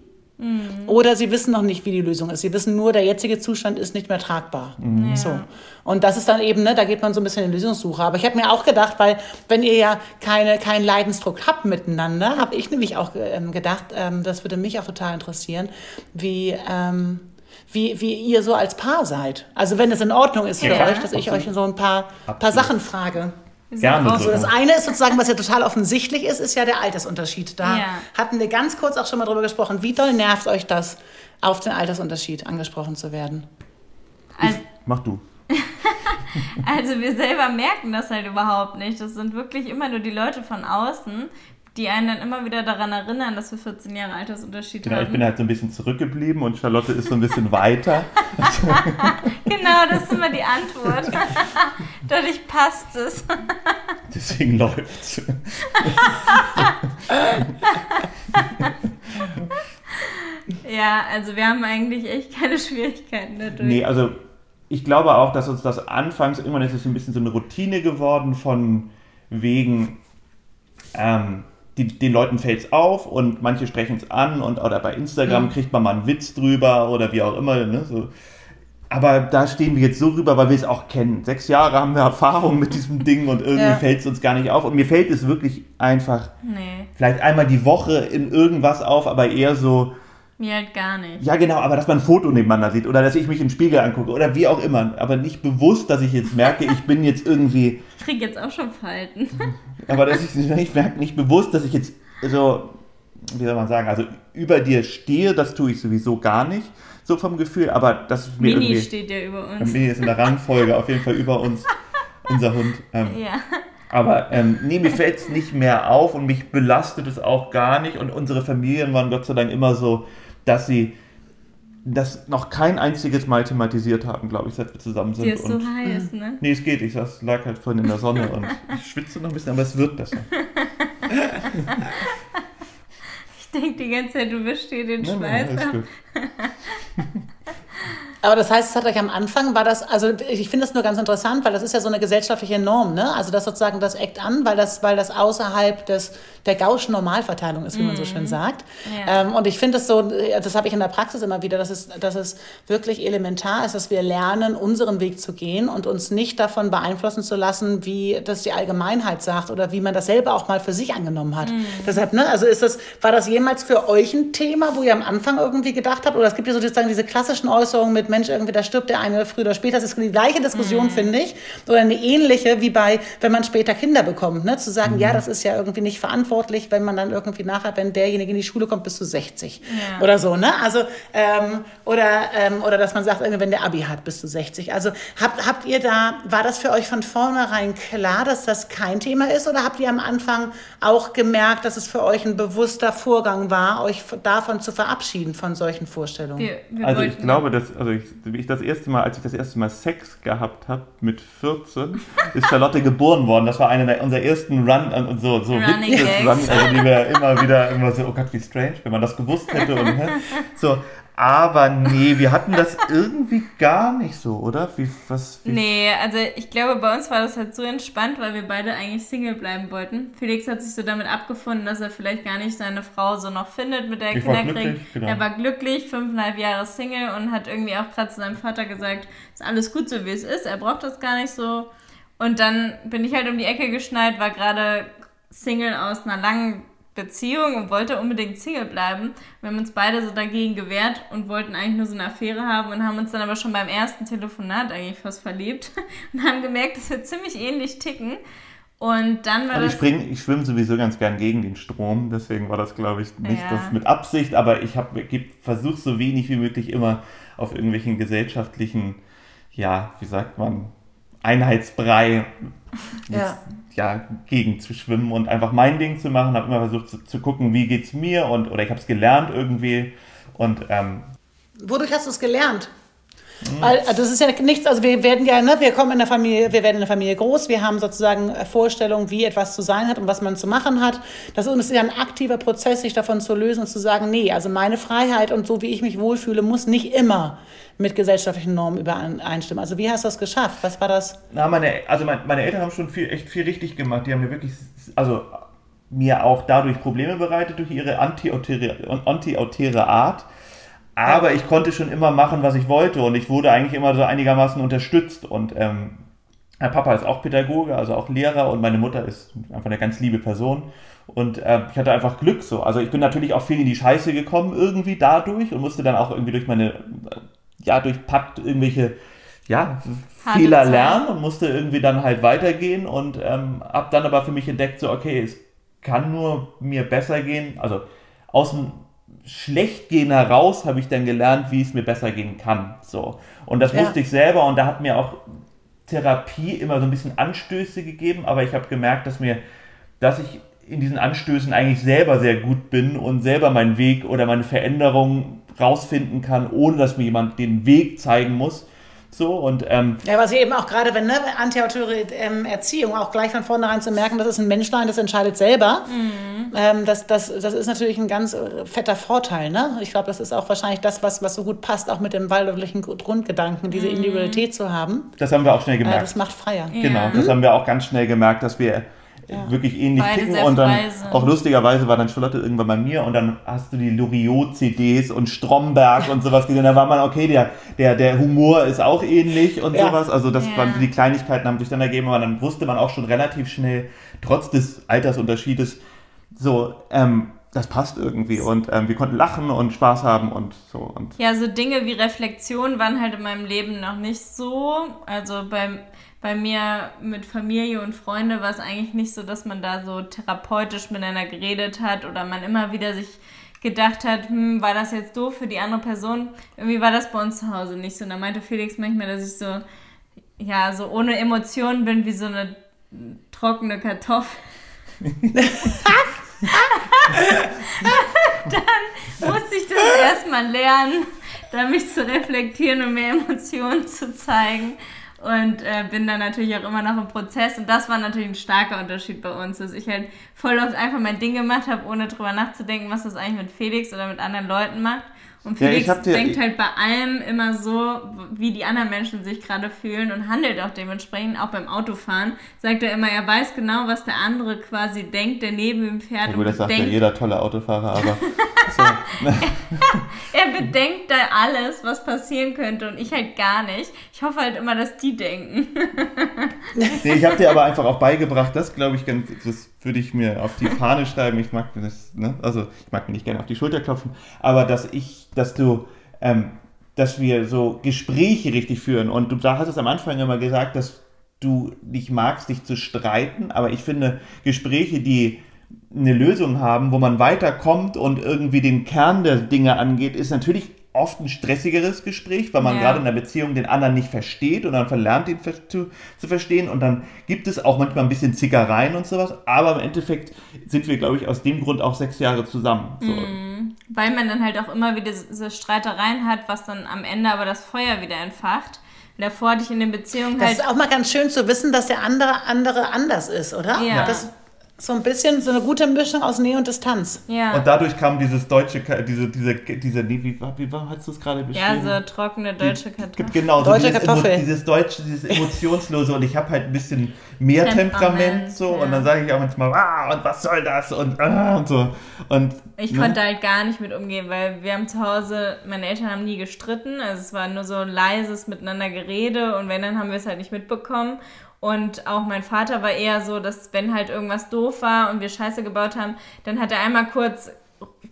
Oder sie wissen noch nicht, wie die Lösung ist. Sie wissen nur, der jetzige Zustand ist nicht mehr tragbar. So. Und das ist dann eben, ne, da geht man so ein bisschen in Lösungssuche. Aber ich habe mir auch gedacht, weil wenn ihr ja keine, keinen Leidensdruck habt miteinander, habe ich nämlich auch ähm, gedacht, ähm, das würde mich auch total interessieren, wie, ähm, wie, wie ihr so als Paar seid. Also wenn es in Ordnung ist für Ja, euch, dass ich euch so ein paar, paar. Sachen frage. Gerne so. So, das eine ist sozusagen, was ja total offensichtlich ist, ist ja der Altersunterschied. Da Ja. hatten wir ganz kurz auch schon mal drüber gesprochen. Wie doll nervt euch das, auf den Altersunterschied angesprochen zu werden? Also, Mach du. also wir selber merken das halt überhaupt nicht. Das sind wirklich immer nur die Leute von außen, die einen dann immer wieder daran erinnern, dass wir 14 Jahre Altersunterschied Genau, ich haben. bin halt so ein bisschen zurückgeblieben und Charlotte ist so ein bisschen weiter. Genau, das ist immer die Antwort. Dadurch passt es. Deswegen läuft's. Ja, also wir haben eigentlich echt keine Schwierigkeiten dadurch. Nee, also ich glaube auch, dass uns das anfangs, irgendwann ist es ein bisschen so eine Routine geworden von wegen, ähm, die, den Leuten fällt es auf und manche sprechen es an und oder bei Instagram kriegt man mal einen Witz drüber oder wie auch immer. Ne, so. Aber da stehen wir jetzt so rüber, weil wir es auch kennen. Sechs Jahre haben wir Erfahrung mit diesem Ding und irgendwie Ja. fällt es uns gar nicht auf. Und mir fällt es wirklich einfach Nee, vielleicht einmal die Woche in irgendwas auf, aber eher so, mir halt gar nicht. ja, genau, aber dass man ein Foto nebeneinander sieht oder dass ich mich im Spiegel angucke oder wie auch immer. Aber nicht bewusst, dass ich jetzt merke, ich bin jetzt irgendwie. Ich krieg jetzt auch schon Falten. Aber dass ich, ich merke nicht bewusst, dass ich jetzt so, wie soll man sagen, also über dir stehe, das tue ich sowieso gar nicht, so vom Gefühl, aber das ist mir Mini irgendwie. steht ja über uns. mir ist in der Rangfolge auf jeden Fall über uns unser Hund. Ähm, Ja. Aber ähm, nee, mir fällt es nicht mehr auf und mich belastet es auch gar nicht. Und unsere Familien waren Gott sei Dank immer so, dass sie das noch kein einziges Mal thematisiert haben, glaube ich, seit wir zusammen sind. Die ist so und, heiß, ne? nee, es geht. Ich saß, lag halt vorhin in der Sonne und ich schwitze noch ein bisschen, aber es wird besser. Ich denke die ganze Zeit, du wischst dir den Nein, Schweiß nein, ab. gut. Aber das heißt, es hat euch am Anfang, war das, also ich finde das nur ganz interessant, weil das ist ja so eine gesellschaftliche Norm, ne? Also das sozusagen, das eckt an, weil das, weil das außerhalb des, der gaußschen Normalverteilung ist, wie man so schön sagt. Ja. Ähm, und ich finde das so, das habe ich in der Praxis immer wieder, dass es, dass es wirklich elementar ist, dass wir lernen, unseren Weg zu gehen und uns nicht davon beeinflussen zu lassen, wie das die Allgemeinheit sagt oder wie man das selber auch mal für sich angenommen hat. Deshalb, ne, also ist das, war das jemals für euch ein Thema, wo ihr am Anfang irgendwie gedacht habt, oder es gibt ja so sozusagen diese klassischen Äußerungen mit Mensch, irgendwie da stirbt der eine früher oder später, das ist die gleiche Diskussion, finde ich, oder eine ähnliche wie bei, wenn man später Kinder bekommt, ne, zu sagen, ja, das ist ja irgendwie nicht verantwortlich, wenn man dann irgendwie nachher, wenn derjenige in die Schule kommt, bis zu 60 Ja. oder so, ne, also, ähm, oder, ähm, oder dass man sagt, wenn der Abi hat, bis zu 60, also habt, habt ihr da, war das für euch von vornherein klar, dass das kein Thema ist, oder habt ihr am Anfang auch gemerkt, dass es für euch ein bewusster Vorgang war, euch davon zu verabschieden, von solchen Vorstellungen? Wir, wir Also ich glaube, dass, also ich, ich das erste Mal, als ich das erste Mal Sex gehabt habe mit 14, ist Charlotte geboren worden. Das war einer der, unserer ersten Run und so, so Running Witze Run, also die wir immer wieder immer so, oh Gott, wie strange, wenn man das gewusst hätte und so. Aber nee, wir hatten das irgendwie gar nicht so, oder? Wie, was, wie Nee, also ich glaube, bei uns war das halt so entspannt, weil wir beide eigentlich Single bleiben wollten. Felix hat sich so damit abgefunden, dass er vielleicht gar nicht seine Frau so noch findet, mit der er Kinder kriegt. genau. Er war glücklich, fünfeinhalb Jahre Single und hat irgendwie auch gerade zu seinem Vater gesagt, ist alles gut so, wie es ist, er braucht das gar nicht so. Und dann bin ich halt um die Ecke geschneit, war gerade Single aus einer langen Beziehung und wollte unbedingt Single bleiben. Wir haben uns beide so dagegen gewehrt und wollten eigentlich nur so eine Affäre haben und haben uns dann aber schon beim ersten Telefonat eigentlich fast verliebt und haben gemerkt, dass wir ziemlich ähnlich ticken. Und dann war Also ich, das. spring, ich schwimme sowieso ganz gern gegen den Strom, deswegen war das, glaube ich, nicht Ja. das mit Absicht, aber ich habe versucht, so wenig wie möglich immer auf irgendwelchen gesellschaftlichen, ja, wie sagt man, Einheitsbrei Ja. Ja, gegen zu schwimmen und einfach mein Ding zu machen. Habe immer versucht zu, zu gucken, wie geht's mir und oder ich habe es gelernt irgendwie und ähm, Wodurch hast du es gelernt? Weil äh, das ist ja nichts, also wir werden ja, ne, wir kommen in der Familie, wir werden in der Familie groß, wir haben sozusagen äh, Vorstellungen, wie etwas zu sein hat und was man zu machen hat. Das ist ja ein aktiver Prozess, sich davon zu lösen und zu sagen, nee, also meine Freiheit und so wie ich mich wohlfühle, muss nicht immer mit gesellschaftlichen Normen übereinstimmen. Also wie hast du das geschafft? Was war das? Na, meine, also mein, meine Eltern haben schon viel, echt viel richtig gemacht. Die haben mir wirklich, also mir auch dadurch Probleme bereitet durch ihre anti-autäre anti Art. Aber ich konnte schon immer machen, was ich wollte und ich wurde eigentlich immer so einigermaßen unterstützt. Und ähm, mein Papa ist auch Pädagoge, also auch Lehrer und meine Mutter ist einfach eine ganz liebe Person. Und äh, ich hatte einfach Glück so. Also ich bin natürlich auch viel in die Scheiße gekommen irgendwie dadurch und musste dann auch irgendwie durch meine, ja, durch Pakt irgendwelche, ja, Harte Fehler Zeit. lernen und musste irgendwie dann halt weitergehen und ähm, hab dann aber für mich entdeckt, so okay, es kann nur mir besser gehen. Also aus dem Schlechtgehen heraus habe ich dann gelernt, wie es mir besser gehen kann. So. Und das Ja. wusste ich selber und da hat mir auch Therapie immer so ein bisschen Anstöße gegeben, aber ich habe gemerkt, dass mir, dass ich in diesen Anstößen eigentlich selber sehr gut bin und selber meinen Weg oder meine Veränderung rausfinden kann, ohne dass mir jemand den Weg zeigen muss. So und ähm, Ja, was ich eben auch gerade, wenn ne, antiautoritäre ähm, Erziehung auch gleich von vornherein zu merken, das ist ein Menschlein, das entscheidet selber. Ähm, das, das, das ist natürlich ein ganz äh, fetter Vorteil. Ne? Ich glaube, das ist auch wahrscheinlich das, was, was so gut passt, auch mit dem waldorflichen Grundgedanken, diese Individualität zu haben. das haben wir auch schnell Äh, gemerkt. das macht freier. Genau, das haben wir auch ganz schnell gemerkt, dass wir Ja. wirklich ähnlich Beide ticken sehr und dann sind. auch lustigerweise war dann Charlotte irgendwann bei mir und dann hast du die Loriot-CDs und Stromberg und sowas gesehen. Da war man, okay, der, der, der Humor ist auch ähnlich und Ja. sowas. Also das Ja. waren die Kleinigkeiten haben sich dann ergeben, aber dann wusste man auch schon relativ schnell, trotz des Altersunterschiedes, so, ähm, das passt irgendwie und ähm, wir konnten lachen und Spaß haben und so. Und Ja, so Dinge wie Reflexion waren halt in meinem Leben noch nicht so. Also bei, bei mir mit Familie und Freunde war es eigentlich nicht so, dass man da so therapeutisch miteinander geredet hat oder man immer wieder sich gedacht hat, hm, war das jetzt doof für die andere Person? Irgendwie war das bei uns zu Hause nicht so. Und da meinte Felix manchmal, dass ich so, ja, so ohne Emotionen bin wie so eine trockene Kartoffel. Dann musste ich das erstmal lernen, da mich zu reflektieren und mehr Emotionen zu zeigen. Und äh, bin dann natürlich auch immer noch im Prozess. Und das war natürlich ein starker Unterschied bei uns, dass ich halt voll oft einfach mein Ding gemacht habe, ohne drüber nachzudenken, was das eigentlich mit Felix oder mit anderen Leuten macht. Und Ja, Felix hab dir- denkt halt bei allem immer so, wie die anderen Menschen sich gerade fühlen und handelt auch dementsprechend, auch beim Autofahren. Sagt er immer, er weiß genau, was der andere quasi denkt, der neben ihm fährt. ja, gut, das sagt ja jeder tolle Autofahrer, aber so, er bedenkt da alles, was passieren könnte und ich halt gar nicht. Ich hoffe halt immer, dass die denken. Nee, ich habe dir aber einfach auch beigebracht, das glaube ich, ganz, das würde ich mir auf die Fahne schreiben. Ich mag das, ne? also ich mag mir nicht gerne auf die Schulter klopfen, aber dass ich, dass du, ähm, dass wir so Gespräche richtig führen und du hast es am Anfang immer gesagt, dass du nicht magst, dich zu streiten, aber ich finde Gespräche, die eine Lösung haben, wo man weiterkommt und irgendwie den Kern der Dinge angeht, ist natürlich oft ein stressigeres Gespräch, weil man Ja. gerade in der Beziehung den anderen nicht versteht und dann verlernt, ihn zu, zu verstehen und dann gibt es auch manchmal ein bisschen Zickereien und sowas, aber im Endeffekt sind wir, glaube ich, aus dem Grund auch sechs Jahre zusammen. So. Weil man dann halt auch immer wieder diese Streitereien hat, was dann am Ende aber das Feuer wieder entfacht. Und davor hatte ich in den Beziehungen Das halt ist auch mal ganz schön zu wissen, dass der andere andere anders ist, oder? Ja. Das, So ein bisschen so eine gute Mischung aus Nähe und Distanz. Ja. Und dadurch kam dieses deutsche, diese, diese, diese, nee, wie, wie war, hast du es gerade ja, beschrieben? so trockene deutsche Kartoffeln. Genau, so Deutsche dieses, Kartoffel. Emo- dieses deutsche, dieses emotionslose und ich habe halt ein bisschen mehr Temperament, Temperament, so ja. und dann sage ich auch manchmal, ah, und was soll das und ah, und so. Und Ich ne? konnte halt gar nicht mit umgehen, weil wir haben zu Hause, meine Eltern haben nie gestritten, also es war nur so ein leises Miteinander Gerede und wenn, dann haben wir es halt nicht mitbekommen. Und auch mein Vater war eher so, dass wenn halt irgendwas doof war und wir Scheiße gebaut haben, dann hat er einmal kurz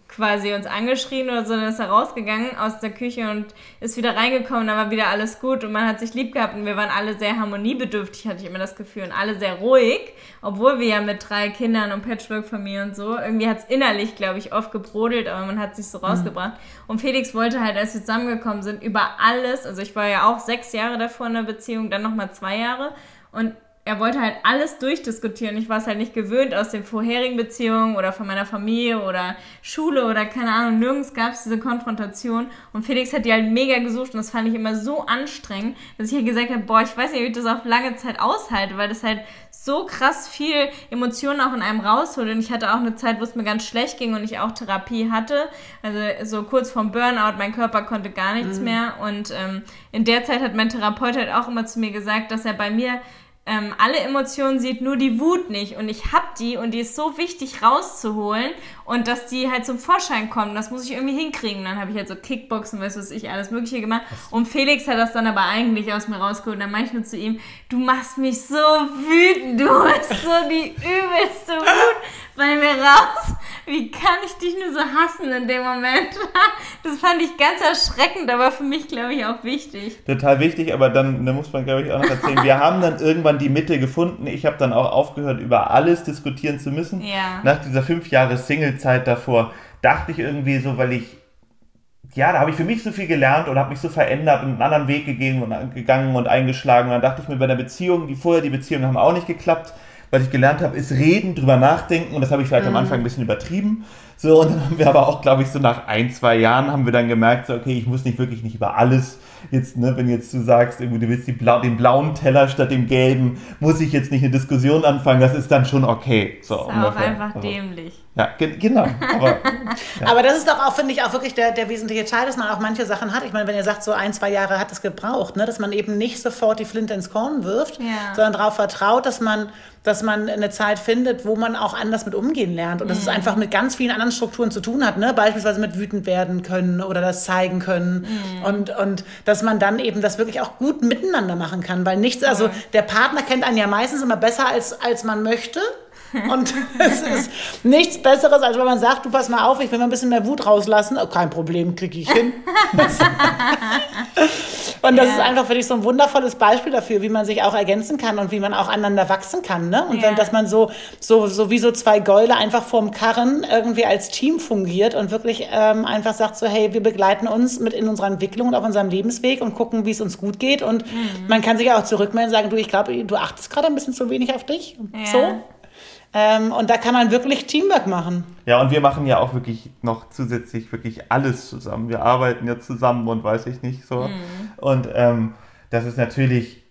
quasi uns angeschrien oder so, dann ist er rausgegangen aus der Küche und ist wieder reingekommen, dann war wieder alles gut und man hat sich lieb gehabt und wir waren alle sehr harmoniebedürftig, hatte ich immer das Gefühl, und alle sehr ruhig, obwohl wir ja mit drei Kindern und Patchwork-Familie und so, irgendwie hat es innerlich, glaube ich, oft gebrodelt, aber man hat sich so rausgebracht. Und Felix wollte halt, als wir zusammengekommen sind, über alles, also ich war ja auch sechs Jahre davor in der Beziehung, dann nochmal zwei Jahre und er wollte halt alles durchdiskutieren. Ich war es halt nicht gewöhnt aus den vorherigen Beziehungen oder von meiner Familie oder Schule oder keine Ahnung. Nirgends gab es diese Konfrontation. Und Felix hat die halt mega gesucht und das fand ich immer so anstrengend, dass ich halt gesagt habe, boah, ich weiß nicht, ob ich das auf lange Zeit aushalte, weil das halt so krass viel Emotionen auch in einem rausholt. Und ich hatte auch eine Zeit, wo es mir ganz schlecht ging und ich auch Therapie hatte. Also so kurz vorm Burnout, mein Körper konnte gar nichts mehr. Und ähm, in der Zeit hat mein Therapeut halt auch immer zu mir gesagt, dass er bei mir ähm, alle Emotionen sieht, nur die Wut nicht. Und ich hab die und die ist so wichtig rauszuholen und dass die halt zum Vorschein kommen. Das muss ich irgendwie hinkriegen. Und dann habe ich halt so Kickboxen, weißt du, was ich, alles Mögliche gemacht. Und Felix hat das dann aber eigentlich aus mir rausgeholt. Und dann meinte ich nur zu ihm, du machst mich so wütend, du hast so die übelste Wut bei mir raus. Wie kann ich dich nur so hassen in dem Moment? Das fand ich ganz erschreckend, aber für mich, glaube ich, auch wichtig. total wichtig, aber dann, da muss man, glaube ich, auch noch erzählen, wir haben dann irgendwann die Mitte gefunden. Ich habe dann auch aufgehört, über alles diskutieren zu müssen. Ja. Nach dieser fünf Jahre Single-Zeit davor dachte ich irgendwie so, weil ich, ja, da habe ich für mich so viel gelernt und habe mich so verändert und einen anderen Weg gegeben und gegangen und eingeschlagen. Und dann dachte ich mir bei der Beziehung, die vorher die Beziehungen haben auch nicht geklappt. Was ich gelernt habe, ist reden, drüber nachdenken und das habe ich vielleicht am Anfang ein bisschen übertrieben. So, und dann haben wir aber auch, glaube ich, so nach ein, zwei Jahren haben wir dann gemerkt, so, okay, ich muss nicht wirklich nicht über alles jetzt, ne, wenn jetzt du sagst, irgendwie, du willst die blau, den blauen Teller statt dem gelben, muss ich jetzt nicht eine Diskussion anfangen, das ist dann schon okay. So, Ist auch ungefähr. einfach Also, dämlich. Ja, ge genau. Aber Aber das ist doch auch, finde ich, auch wirklich der, der wesentliche Teil, dass man auch manche Sachen hat. Ich meine, wenn ihr sagt, so ein, zwei Jahre hat es gebraucht, ne, dass man eben nicht sofort die Flinte ins Korn wirft, Ja. sondern darauf vertraut, dass man, dass man eine Zeit findet, wo man auch anders mit umgehen lernt. Und dass es einfach mit ganz vielen anderen Strukturen zu tun hat, ne? beispielsweise mit wütend werden können oder das zeigen können. Und, und dass man dann eben das wirklich auch gut miteinander machen kann. Weil nichts, also der Partner kennt einen ja meistens immer besser, als, als man möchte. Und es ist nichts Besseres, als wenn man sagt, du pass mal auf, ich will mal ein bisschen mehr Wut rauslassen. Oh, kein Problem, kriege ich hin. und das Ja. ist einfach für dich so ein wundervolles Beispiel dafür, wie man sich auch ergänzen kann und wie man auch aneinander wachsen kann. Ne? Und Ja. wenn, dass man so, so, so wie so zwei Gäule einfach vorm Karren irgendwie als Team fungiert und wirklich ähm, einfach sagt so, hey, wir begleiten uns mit in unserer Entwicklung und auf unserem Lebensweg und gucken, wie es uns gut geht. Und Mhm. man kann sich auch zurückmelden und sagen, du, ich glaube, du achtest gerade ein bisschen zu wenig auf dich. Ja. So. Ähm, und da kann man wirklich Teamwork machen. ja, und wir machen ja auch wirklich noch zusätzlich wirklich alles zusammen. Wir arbeiten ja zusammen und weiß ich nicht so. Und ähm, das ist natürlich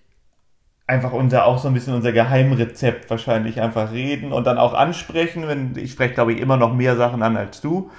einfach unser auch so ein bisschen unser Geheimrezept wahrscheinlich einfach reden und dann auch ansprechen. Wenn ich spreche glaube ich immer noch mehr Sachen an als du.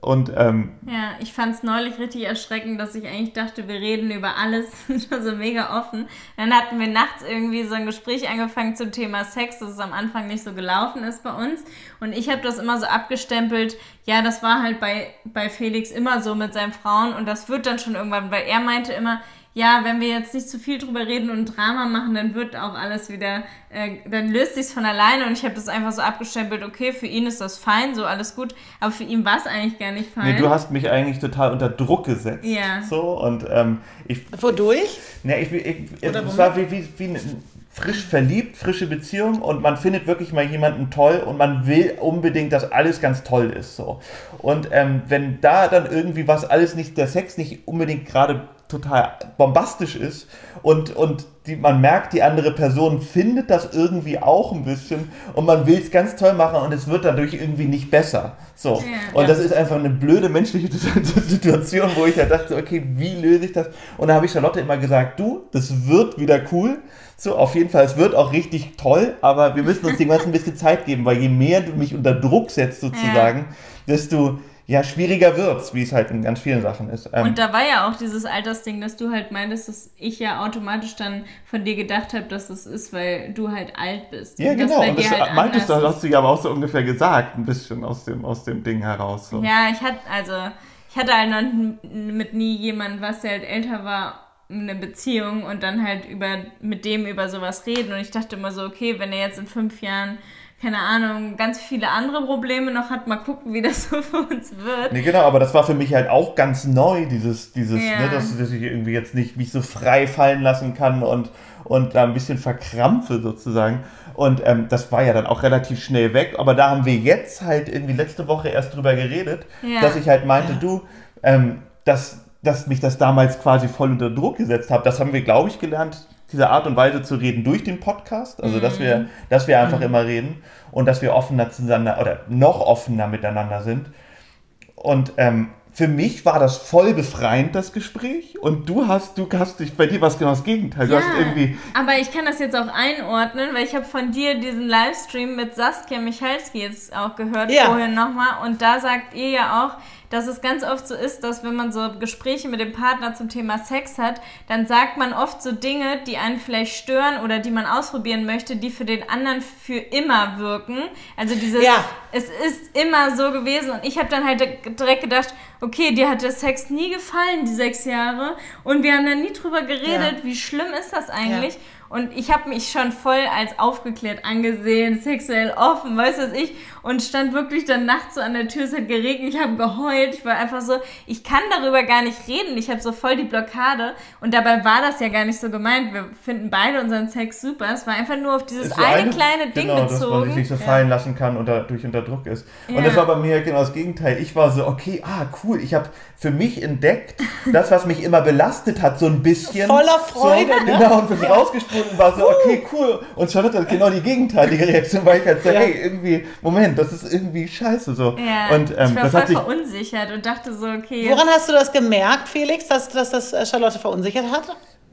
Und ähm, Ja, ich fand es neulich richtig erschreckend, dass ich eigentlich dachte, wir reden über alles, schon so mega offen. Dann hatten wir nachts irgendwie so ein Gespräch angefangen zum Thema Sex, dass es am Anfang nicht so gelaufen ist bei uns. Und ich habe das immer so abgestempelt, ja, das war halt bei, bei Felix immer so mit seinen Frauen und das wird dann schon irgendwann, weil er meinte immer, ja, wenn wir jetzt nicht zu viel drüber reden und Drama machen, dann wird auch alles wieder, äh, dann löst sich's von alleine und ich habe das einfach so abgestempelt, okay, für ihn ist das fein, so alles gut, aber für ihn war es eigentlich gar nicht fein. nee, du hast mich eigentlich total unter Druck gesetzt. Ja. So und ähm, ich Wodurch? Ne, ich, ich, Oder es womit? war wie, wie, wie ein frisch verliebt, frische Beziehung und man findet wirklich mal jemanden toll und man will unbedingt, dass alles ganz toll ist. So. Und ähm, wenn da dann irgendwie was alles nicht, der Sex nicht unbedingt gerade total bombastisch ist und, und die, man merkt, die andere Person findet das irgendwie auch ein bisschen und man will es ganz toll machen und es wird dadurch irgendwie nicht besser. So. Ja. und das ist einfach eine blöde menschliche Situation, wo ich ja dachte, okay, wie löse ich das? Und da habe ich Charlotte immer gesagt, du, das wird wieder cool. So, auf jeden Fall, es wird auch richtig toll, aber wir müssen uns dem Ganzen ein bisschen Zeit geben, weil je mehr du mich unter Druck setzt sozusagen, desto ja, schwieriger wird's, wie es halt in ganz vielen Sachen ist. Ähm, Und da war ja auch dieses Altersding, dass du halt meintest, dass ich ja automatisch dann von dir gedacht habe, dass das ist, weil du halt alt bist. ja, genau. Und das halt meintest du, hast du ja aber auch so ungefähr gesagt, ein bisschen aus dem, aus dem Ding heraus. So. Ja, ich hatte, also, ich hatte halt noch mit nie jemanden, was der halt älter war, eine Beziehung und dann halt über, mit dem über sowas reden. Und ich dachte immer so, okay, wenn er jetzt in fünf Jahren, keine Ahnung, ganz viele andere Probleme noch hat, mal gucken, wie das so für uns wird. Nee, genau, aber das war für mich halt auch ganz neu, dieses, dieses, Ja. ne, dass, dass ich irgendwie jetzt nicht mich so frei fallen lassen kann und, und da ein bisschen verkrampfe sozusagen. Und ähm, das war ja dann auch relativ schnell weg, aber da haben wir jetzt halt irgendwie letzte Woche erst drüber geredet, Ja. dass ich halt meinte, du, ähm, dass, dass mich das damals quasi voll unter Druck gesetzt hat. Das haben wir, glaube ich, gelernt, diese Art und Weise zu reden durch den Podcast. Also, dass wir, dass wir einfach immer reden und dass wir offener zueinander oder noch offener miteinander sind. Und ähm, für mich war das voll befreiend, das Gespräch. Und du hast, du hast dich, bei dir war es genau das Gegenteil. Du hast irgendwie, aber ich kann das jetzt auch einordnen, weil ich habe von dir diesen Livestream mit Saskia Michalski jetzt auch gehört Ja. vorhin nochmal und da sagt ihr ja auch, dass es ganz oft so ist, dass wenn man so Gespräche mit dem Partner zum Thema Sex hat, dann sagt man oft so Dinge, die einen vielleicht stören oder die man ausprobieren möchte, die für den anderen für immer wirken. Also dieses, Ja. es ist immer so gewesen und ich habe dann halt direkt gedacht, okay, dir hat der Sex nie gefallen, die sechs Jahre und wir haben da nie drüber geredet, Ja. wie schlimm ist das eigentlich? Und ich habe mich schon voll als aufgeklärt angesehen, sexuell offen, weißt du was ich, und stand wirklich dann nachts so an der Tür, es hat geregnet, ich habe geheult, ich war einfach so, ich kann darüber gar nicht reden, ich habe so voll die Blockade und dabei war das ja gar nicht so gemeint, wir finden beide unseren Sex super, es war einfach nur auf dieses so eine, kleine Ding genau, dass man bezogen. sich nicht so fallen lassen kann und dadurch unter Druck ist. Ja. Und das war bei mir genau das Gegenteil. Ich war so, okay, ah, cool, ich habe für mich entdeckt, das, was mich immer belastet hat, so ein bisschen. Voller Freude, so, ne? Genau, und bin rausgesprungen und war so, okay, cool. Und Charlotte hat genau die gegenteilige Reaktion, weil ich halt so, Ja. hey, irgendwie, Moment, das ist irgendwie scheiße so. Ja, und ähm, ich war das voll hat sich verunsichert und dachte so, okay, Woran hast du das gemerkt, Felix, dass, dass das äh, Charlotte verunsichert hat?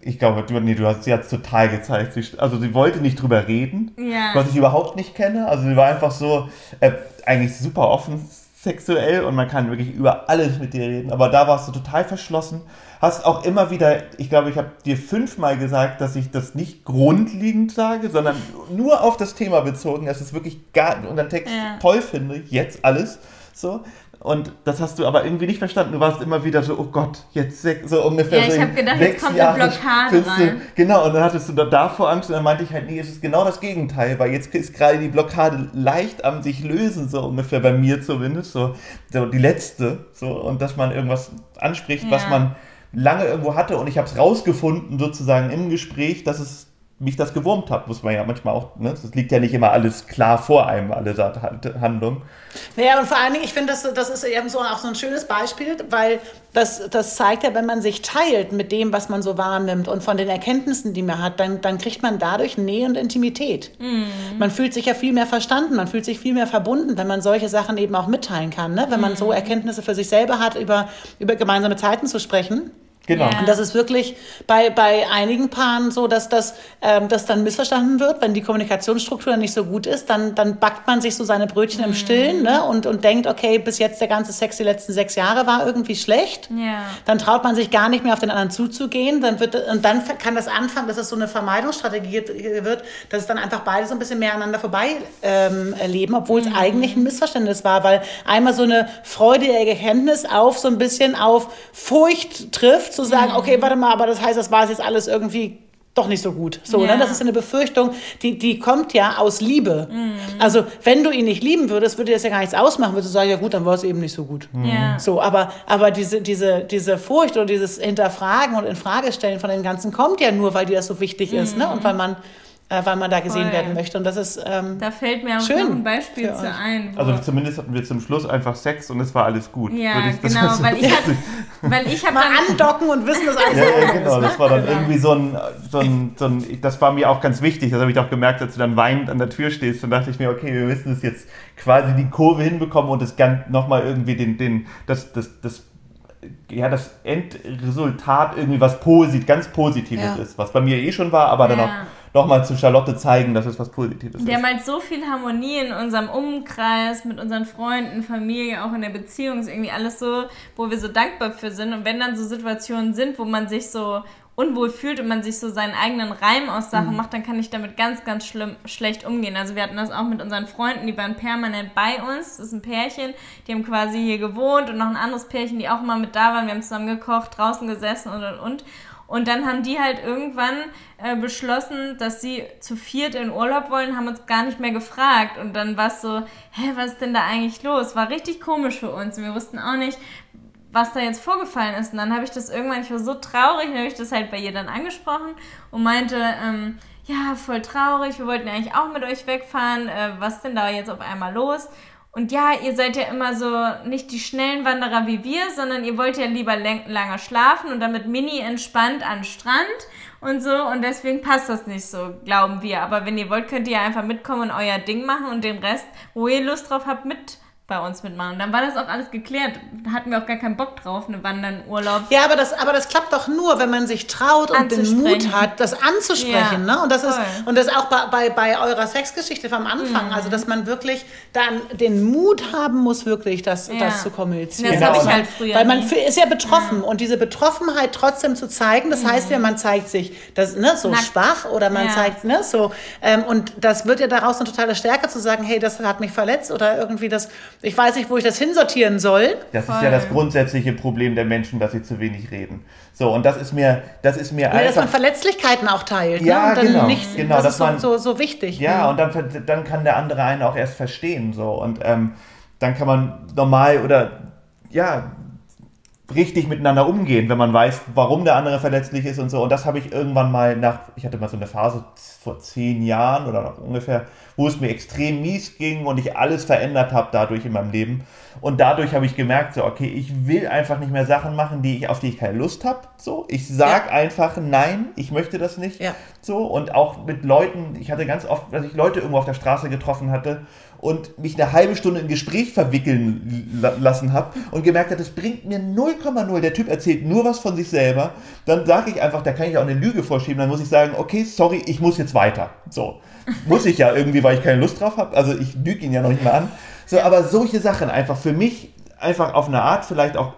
Ich glaube, du, nee, du hast, sie hat es total gezeigt. Sie, also sie wollte nicht drüber reden, Ja. was ich überhaupt nicht kenne. Also sie war einfach so, äh, eigentlich super offen sexuell und man kann wirklich über alles mit dir reden. Aber da warst du total verschlossen. Hast auch immer wieder, ich glaube, ich habe dir fünfmal gesagt, dass ich das nicht grundlegend sage, sondern nur auf das Thema bezogen, dass es wirklich gar, unseren Text Ja. toll finde, jetzt alles. So. Und das hast du aber irgendwie nicht verstanden. Du warst immer wieder so, oh Gott, jetzt sechs, so ungefähr. Ja, ich so hab gedacht, jetzt kommt eine Jahre Blockade bist du- rein. Genau, und dann hattest du da davor Angst und dann meinte ich halt, nee, es ist genau das Gegenteil, weil jetzt ist gerade die Blockade leicht am sich lösen, so ungefähr bei mir zumindest, so, so die letzte, so, und dass man irgendwas anspricht, was Ja. man lange irgendwo hatte und ich habe es rausgefunden sozusagen im Gespräch, dass es mich das gewurmt hat, muss man ja manchmal auch, ne? Das liegt ja nicht immer alles klar vor einem, alle Handlungen. Naja, und vor allen Dingen, ich finde, das, das ist eben so, auch so ein schönes Beispiel, weil das, das zeigt ja, wenn man sich teilt mit dem, was man so wahrnimmt und von den Erkenntnissen, die man hat, dann, dann kriegt man dadurch Nähe und Intimität. Man fühlt sich ja viel mehr verstanden, man fühlt sich viel mehr verbunden, wenn man solche Sachen eben auch mitteilen kann. Ne? Wenn man so Erkenntnisse für sich selber hat, über, über gemeinsame Zeiten zu sprechen. Genau. Ja. Und das ist wirklich bei, bei einigen Paaren so, dass das, ähm, das dann missverstanden wird. Wenn die Kommunikationsstruktur nicht so gut ist, dann, dann backt man sich so seine Brötchen im Stillen ne? und, und denkt, okay, bis jetzt der ganze Sex die letzten sechs Jahre war irgendwie schlecht. Ja. Dann traut man sich gar nicht mehr auf den anderen zuzugehen. Dann wird, und dann kann das anfangen, dass es so eine Vermeidungsstrategie wird, dass es dann einfach beide so ein bisschen mehr aneinander vorbei ähm, erleben, obwohl es eigentlich ein Missverständnis war, weil einmal so eine freudige Erkenntnis auf so ein bisschen auf Furcht trifft, zu sagen, okay, warte mal, aber das heißt, das war es jetzt alles irgendwie doch nicht so gut. So, Ja. ne? Das ist eine Befürchtung, die, die kommt ja aus Liebe. Also, wenn du ihn nicht lieben würdest, würde das ja gar nichts ausmachen, würdest du sagen, ja gut, dann war es eben nicht so gut. Ja. So, aber, aber diese, diese, diese Furcht oder dieses Hinterfragen und Infragestellen von dem Ganzen kommt ja nur, weil dir das so wichtig ist, ne? Und weil man weil man da gesehen Voll. werden möchte. Und das ist ähm, Da fällt mir auch Schön noch ein Beispiel zu ein. Also zumindest hatten wir zum Schluss einfach Sex und es war alles gut. ja, ich das genau, weil ich, hab, weil ich habe mal dann andocken und wissen, dass alles Ja, in ja, Ordnung genau. Das war dann irgendwie so ein, so ein, so ein, das war mir auch ganz wichtig. Das habe ich auch gemerkt, als du dann weinend an der Tür stehst. Dann dachte ich mir, okay, wir müssen das jetzt quasi die Kurve hinbekommen und das ganz nochmal irgendwie den, den, das, das, das, ja, das Endresultat irgendwie was posit, ganz Positives Ja. ist. Was bei mir eh schon war, aber dann Ja. auch nochmal zu Charlotte zeigen, dass es was Positives Wir ist. haben halt so viel Harmonie in unserem Umkreis, mit unseren Freunden, Familie, auch in der Beziehung. Ist irgendwie alles so, wo wir so dankbar für sind. Und wenn dann so Situationen sind, wo man sich so unwohl fühlt und man sich so seinen eigenen Reim aus Sachen Mhm. macht, dann kann ich damit ganz, ganz schlimm, schlecht umgehen. Also wir hatten das auch mit unseren Freunden, die waren permanent bei uns. Das ist ein Pärchen, die haben quasi hier gewohnt und noch ein anderes Pärchen, die auch immer mit da waren. Wir haben zusammen gekocht, draußen gesessen und und und. Und dann haben die halt irgendwann äh, beschlossen, dass sie zu viert in Urlaub wollen, haben uns gar nicht mehr gefragt. Und dann war es so, hä, was ist denn da eigentlich los? War richtig komisch für uns. Wir wussten auch nicht, was da jetzt vorgefallen ist. Und dann habe ich das irgendwann, ich war so traurig, dann habe ich das halt bei ihr dann angesprochen und meinte, ähm, ja, voll traurig, wir wollten eigentlich auch mit euch wegfahren, äh, was ist denn da jetzt auf einmal los? Und ja, ihr seid ja immer so nicht die schnellen Wanderer wie wir, sondern ihr wollt ja lieber läng- lange schlafen und dann mit Mini entspannt an Strand und so. Und deswegen passt das nicht so, glauben wir. Aber wenn ihr wollt, könnt ihr ja einfach mitkommen und euer Ding machen und den Rest, wo ihr Lust drauf habt, mit bei uns mitmachen. Und dann war das auch alles geklärt. Da hatten wir auch gar keinen Bock drauf, eine Wandern-Urlaub. Ja, aber das, aber das klappt doch nur, wenn man sich traut und den. Mut hat, das anzusprechen. Ja, ne? Und das ist voll. und das auch bei, bei, bei eurer Sexgeschichte vom Anfang. Also, dass man wirklich dann den Mut haben muss, wirklich das, Ja. das zu kommunizieren. Das Genau. habe ich halt früher Weil man nie. ist ja betroffen und diese Betroffenheit trotzdem zu zeigen, das heißt ja, man zeigt sich das, ne, so Nackt. schwach oder man Ja. zeigt, ne, so. Ähm, und das wird ja daraus eine totale Stärke zu sagen, hey, das hat mich verletzt oder irgendwie das, ich weiß nicht, wo ich das hinsortieren soll. Das ist ja das grundsätzliche Problem der Menschen, dass sie zu wenig reden. So, und das ist mir, das ist mir Ja, dass man einfach. Verletzlichkeiten auch teilt. Ja, ne? und dann genau, nicht, genau, das dass ist so, man- so, so wichtig. Ja, und dann, dann kann der andere einen auch erst verstehen. So. Und ähm, dann kann man normal oder ja, richtig miteinander umgehen, wenn man weiß, warum der andere verletzlich ist und so. Und das habe ich irgendwann mal nach, ich hatte mal so eine Phase vor zehn Jahren oder noch ungefähr, wo es mir extrem mies ging und ich alles verändert habe dadurch in meinem Leben. Und dadurch habe ich gemerkt, so, okay, ich will einfach nicht mehr Sachen machen, die ich, auf die ich keine Lust habe. So, ich sag einfach nein, ich möchte das nicht. Ja. So, und auch mit Leuten, ich hatte ganz oft, dass ich Leute irgendwo auf der Straße getroffen hatte und mich eine halbe Stunde in Gespräch verwickeln la- lassen habe und gemerkt habe, das bringt mir 0,0. Der Typ erzählt nur was von sich selber. Dann sage ich einfach, da kann ich auch eine Lüge vorschieben. Dann muss ich sagen, okay, sorry, ich muss jetzt weiter. So. Muss ich ja irgendwie, weil ich keine Lust drauf habe. Also ich lüge ihn ja noch nicht mal an. So, aber solche Sachen einfach für mich einfach auf eine Art vielleicht auch